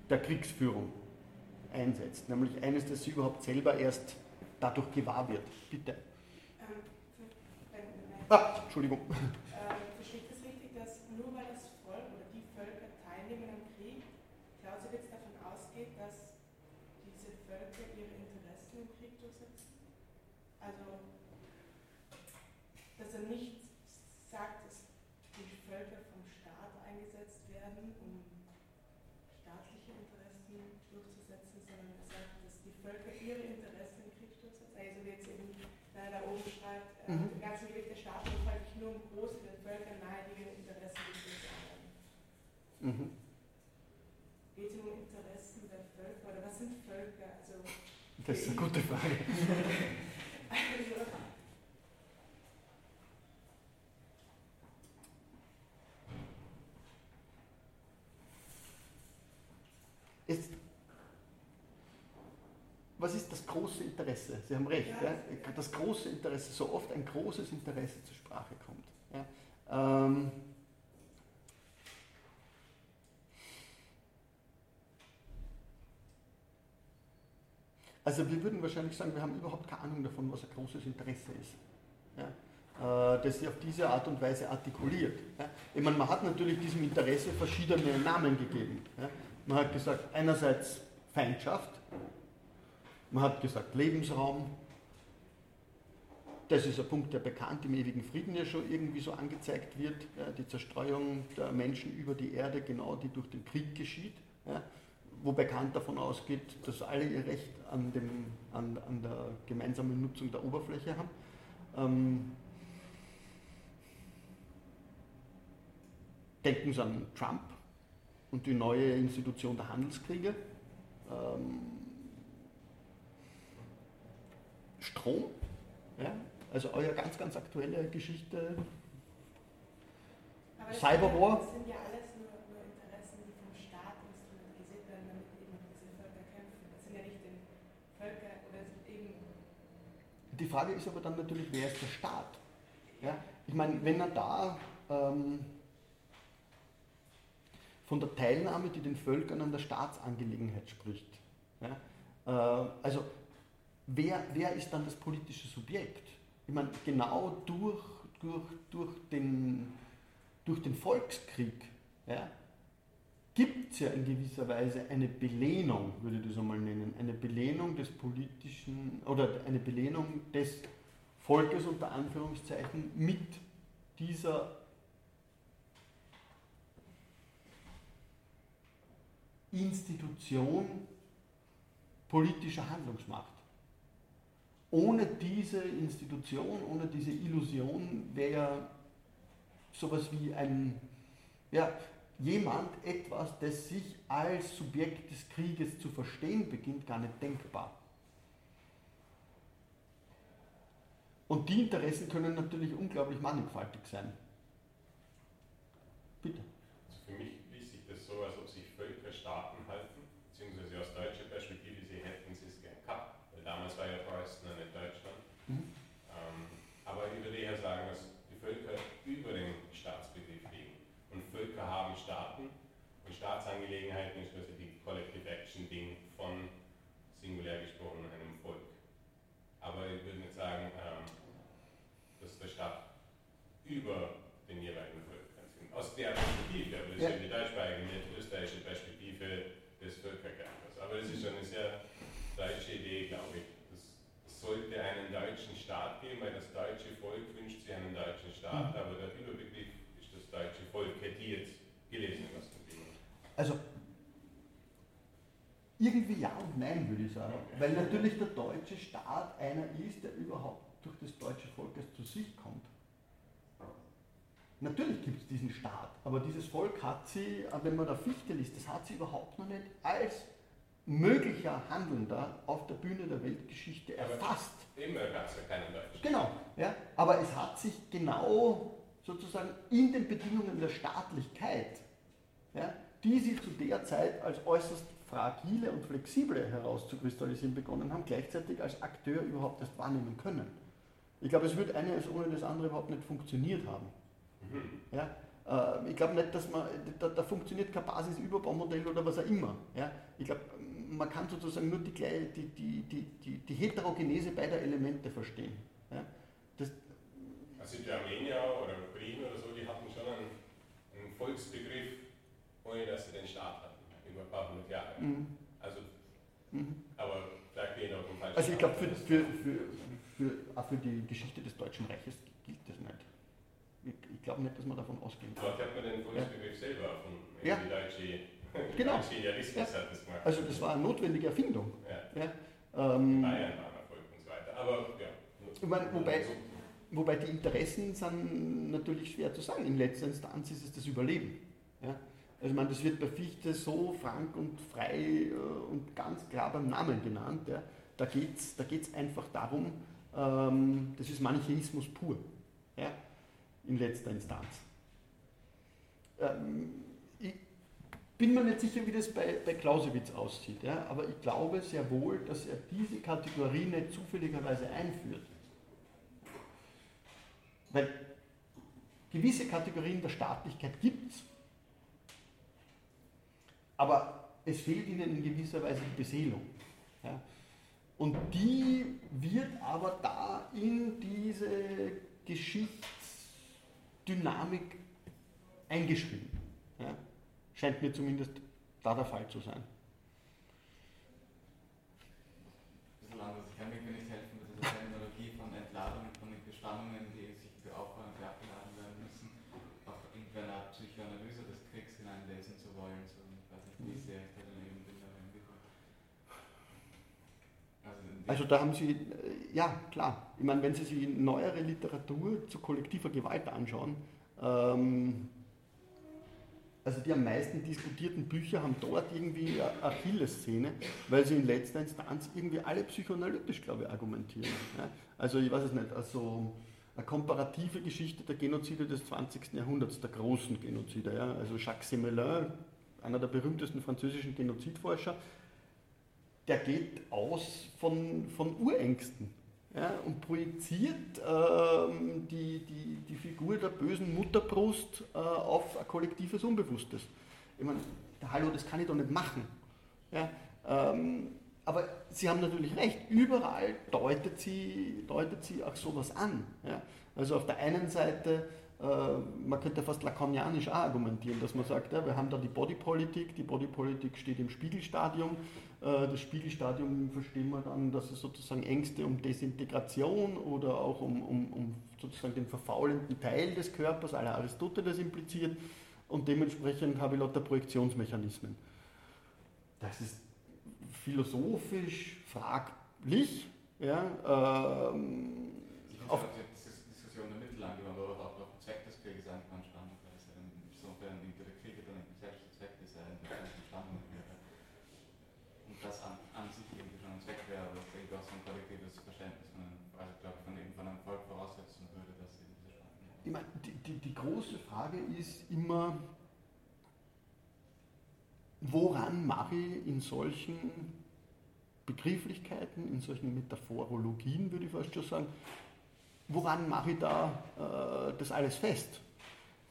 der Kriegsführung einsetzt, nämlich eines, das sie überhaupt selber erst dadurch gewahr wird. Bitte. Ähm, ah, Entschuldigung. Mhm. Geht es um Interessen der Völker oder was sind Völker? Also, das ist eine gute Frage. ist, was ist das große Interesse? Sie haben recht, ja? das große Interesse, so oft ein großes Interesse zur Sprache kommt. Ja? Ähm, Also wir würden wahrscheinlich sagen, wir haben überhaupt keine Ahnung davon, was ein großes Interesse ist. Ja? Äh, das sich auf diese Art und Weise artikuliert. Ich meine, man hat natürlich diesem Interesse verschiedene Namen gegeben. Man hat gesagt, einerseits Feindschaft, man hat gesagt Lebensraum, das ist ein Punkt, der bekannt im ewigen Frieden ja schon irgendwie so angezeigt wird, die Zerstreuung der Menschen über die Erde, genau die durch den Krieg geschieht wo bekannt davon ausgeht, dass alle ihr Recht an, dem, an, an der gemeinsamen Nutzung der Oberfläche haben. Ähm, denken Sie an Trump und die neue Institution der Handelskriege. Ähm, Strom, ja, also eure ganz, ganz aktuelle Geschichte. Cyberwar. Das sind ja alle Die Frage ist aber dann natürlich, wer ist der Staat? Ja? Ich meine, wenn er da ähm, von der Teilnahme, die den Völkern an der Staatsangelegenheit spricht, ja? äh, also wer, wer ist dann das politische Subjekt? Ich meine, genau durch, durch, durch, den, durch den Volkskrieg ja, gibt es ja in gewisser Weise eine Belehnung, würde ich das einmal nennen, eine Belehnung des politischen oder eine Belehnung des Volkes unter Anführungszeichen mit dieser Institution politischer Handlungsmacht. Ohne diese Institution, ohne diese Illusion wäre ja sowas wie ein, ja, jemand etwas, das sich als Subjekt des Krieges zu verstehen beginnt, gar nicht denkbar. Und die Interessen können natürlich unglaublich mannigfaltig sein. Bitte. Also für mich liest sich das so, als ob sich Völker Staaten halten, beziehungsweise aus deutscher Perspektive, sie hätten es gern gehabt, weil damals war ja Preußen noch nicht Deutschland. Mhm. Ähm, aber ich würde eher sagen, dass die Völker über dem Staatsbegriff liegen. Und Völker haben Staaten und Staatsangelegenheiten ist quasi die Collective Action Ding von singulär gesprochen einem Volk. Aber ich würde nicht sagen, ähm, dass der Staat über den jeweiligen Völkern sind. Aus der Perspektive, aber das Ja. ist ja die deutschsprachige, nicht österreichische Perspektive des Völkerkampfes. Aber das ist schon eine sehr deutsche Idee, glaube ich. Es es sollte einen deutschen Staat geben, weil das deutsche Volk wünscht sich einen deutschen Staat, Mhm. aber der Überbegriff ist das deutsche Volk, hätte ich jetzt gelesen was von dem. Also irgendwie ja und nein, würde ich sagen. Weil natürlich der deutsche Staat einer ist, der überhaupt durch das deutsche Volk erst zu sich kommt. Natürlich gibt es diesen Staat, aber dieses Volk hat sie, wenn man da Fichte liest, das hat sie überhaupt noch nicht als möglicher Handelnder auf der Bühne der Weltgeschichte Aber- erfasst. Immer gab es ja keinen Deutschen. Genau, ja, aber es hat sich genau sozusagen in den Bedingungen der Staatlichkeit, ja, die sie zu der Zeit als äußerst fragile und flexible herauszukristallisieren begonnen haben, gleichzeitig als Akteur überhaupt erst wahrnehmen können. Ich glaube, es wird eines ohne das andere überhaupt nicht funktioniert haben. Ja? Äh, Ich glaube nicht, dass man, da, da funktioniert kein Basisüberbaumodell oder was auch immer. Ja? Ich glaube, man kann sozusagen nur die, die, die, die, die, Heterogenese beider Elemente verstehen. Ja? Das, Also die Armenier oder Briten oder so, die hatten schon einen, einen Volksbegriff, ohne dass sie den Staat hatten, über ein paar hundert Jahre. mhm, Also, mhm. aber vielleicht bin ich dem falschen Also ich glaube, für, für, für, für, auch für die Geschichte des Deutschen Reiches gilt das nicht. Ich, ich glaube nicht, dass man davon ausgehen kann. Dort hat man den Volksbegriff selber erfunden. Ja. Die deutsche, Genau. der deutsche Idealismus Ja. hat das gemacht. Also das war eine notwendige Erfindung. Ja. Ja? Die Ähm, Bayern waren Erfolg und so weiter. Aber ja. Ich meine, wobei- Wobei die Interessen sind natürlich schwer zu sagen. In letzter Instanz ist es das Überleben. Ja? Also ich meine, das wird bei Fichte so frank und frei äh, und ganz klar beim Namen genannt. Ja? Da geht es da geht's einfach darum, ähm, das ist Manichäismus pur. Ja? In letzter Instanz. Ähm, ich bin mir nicht sicher, wie das bei, bei Clausewitz aussieht, ja? aber ich glaube sehr wohl, dass er diese Kategorie nicht zufälligerweise einführt. Weil gewisse Kategorien der Staatlichkeit gibt es, aber es fehlt ihnen in gewisser Weise die Beseelung. Ja? Und die wird aber da in diese Geschichtsdynamik eingeschrieben. Ja? Scheint mir zumindest da der Fall zu sein. Ein bisschen anders nicht helfen mit dieser Terminologie von Entladung, von den Gespannungen, die sich aufbauen und abgeladen werden müssen, auch irgendeine Art Psychoanalyse des Kriegs hineinlesen zu wollen. So, ich weiß nicht, wie sehr ich da daneben bin, aber irgendwie so. Also, da haben Sie, äh, ja klar, ich meine, wenn Sie sich neuere Literatur zu kollektiver Gewalt anschauen, ähm, also die am meisten diskutierten Bücher haben dort irgendwie eine Achilleszene, weil sie in letzter Instanz irgendwie alle psychoanalytisch, glaube ich, argumentieren. Ja? Also ich weiß es nicht, also eine komparative Geschichte der Genozide des 20. Jahrhunderts, der großen Genozide. Ja? Also Jacques Semelin, einer der berühmtesten französischen Genozidforscher, der geht aus von, von Urängsten ja, und projiziert ähm, die, die, die Figur der bösen Mutterbrust äh, auf ein kollektives Unbewusstes. Ich meine, hallo, das kann ich doch nicht machen. Ja, ähm, aber Sie haben natürlich recht, überall deutet sie, deutet sie auch sowas an. Ja. Also auf der einen Seite, äh, man könnte fast lakonianisch argumentieren, dass man sagt, ja, wir haben da die Bodypolitik, die Bodypolitik steht im Spiegelstadium, das Spiegelstadium verstehen wir dann, dass es sozusagen Ängste um Desintegration oder auch um, um, um sozusagen den verfaulenden Teil des Körpers, aller Aristoteles impliziert. Und dementsprechend habe ich lauter Projektionsmechanismen. Das ist philosophisch fraglich. Ja, ähm, Ich finde auch die Diskussion der Mittel angewandt, aber auch auf den Zweck des Krieges angewandt, spannenderweise. Insofern die der Kriege dann selbst der Zweck des entstanden wäre. Und das an, an sich irgendwie schon ein Zweck wäre, aber das irgendwie auch so ein kollektives Verständnis von einem, also glaube ich, von, eben von einem Volk voraussetzen würde, dass sie diese Spannung Ich meine, die, die, die große Frage ist immer, woran mache ich in solchen Begrifflichkeiten, in solchen Metaphorologien, würde ich fast schon sagen, woran mache ich da äh, das alles fest?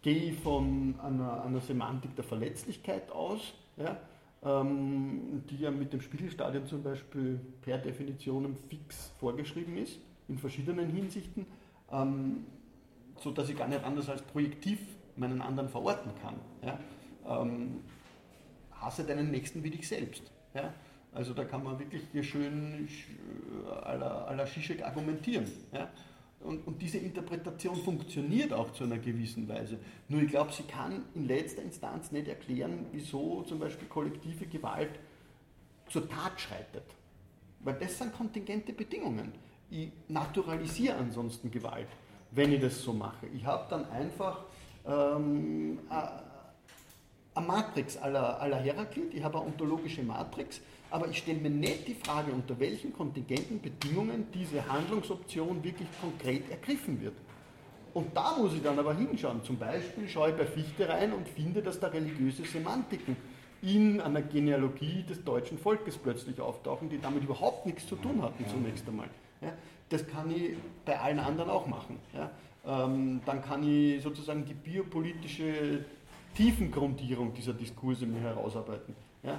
Gehe ich von einer, einer Semantik der Verletzlichkeit aus, ja, ähm, die ja mit dem Spiegelstadium zum Beispiel per Definition fix vorgeschrieben ist, in verschiedenen Hinsichten, ähm, sodass ich gar nicht anders als projektiv meinen anderen verorten kann. Ja. Ähm, hasse deinen Nächsten wie dich selbst. Ja. Also da kann man wirklich hier schön à la, à la Zizek argumentieren. Ja? Und, und, diese Interpretation funktioniert auch zu einer gewissen Weise. Nur ich glaube, sie kann in letzter Instanz nicht erklären, wieso zum Beispiel kollektive Gewalt zur Tat schreitet. Weil das sind kontingente Bedingungen. Ich naturalisiere ansonsten Gewalt, wenn ich das so mache. Ich habe dann einfach ähm, eine Matrix aller, aller Heraklit, ich habe eine ontologische Matrix, aber ich stelle mir nicht die Frage, unter welchen kontingenten Bedingungen diese Handlungsoption wirklich konkret ergriffen wird. Und da muss ich dann aber hinschauen. Zum Beispiel schaue ich bei Fichte rein und finde, dass da religiöse Semantiken in einer Genealogie des deutschen Volkes plötzlich auftauchen, die damit überhaupt nichts zu tun hatten zunächst einmal. Ja, das kann ich bei allen anderen auch machen. Ja, ähm, dann kann ich sozusagen die biopolitische Tiefengrundierung dieser Diskurse mir herausarbeiten. Ja,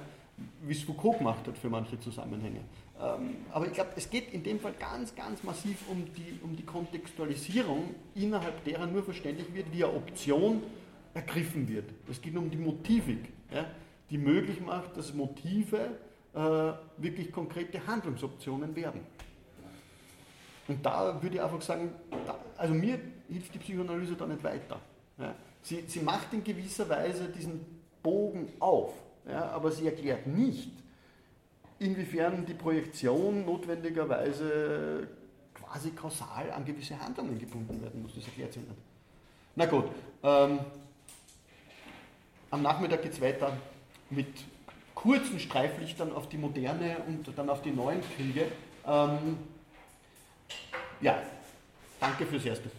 wie es Foucault gemacht hat für manche Zusammenhänge. Ähm, aber ich glaube, es geht in dem Fall ganz, ganz massiv um die, um die Kontextualisierung, innerhalb derer nur verständlich wird, wie eine Option ergriffen wird. Es geht um die Motivik, ja, die möglich macht, dass Motive äh, wirklich konkrete Handlungsoptionen werden. Und da würde ich einfach sagen, da, also mir hilft die Psychoanalyse da nicht weiter. Ja. Sie, sie macht in gewisser Weise diesen Bogen auf ja, aber sie erklärt nicht, inwiefern die Projektion notwendigerweise quasi kausal an gewisse Handlungen gebunden werden muss. Das erklärt sie nicht. Na gut, ähm, am Nachmittag geht es weiter mit kurzen Streiflichtern auf die moderne und dann auf die neuen Kriege. Ähm, ja, danke fürs Erste.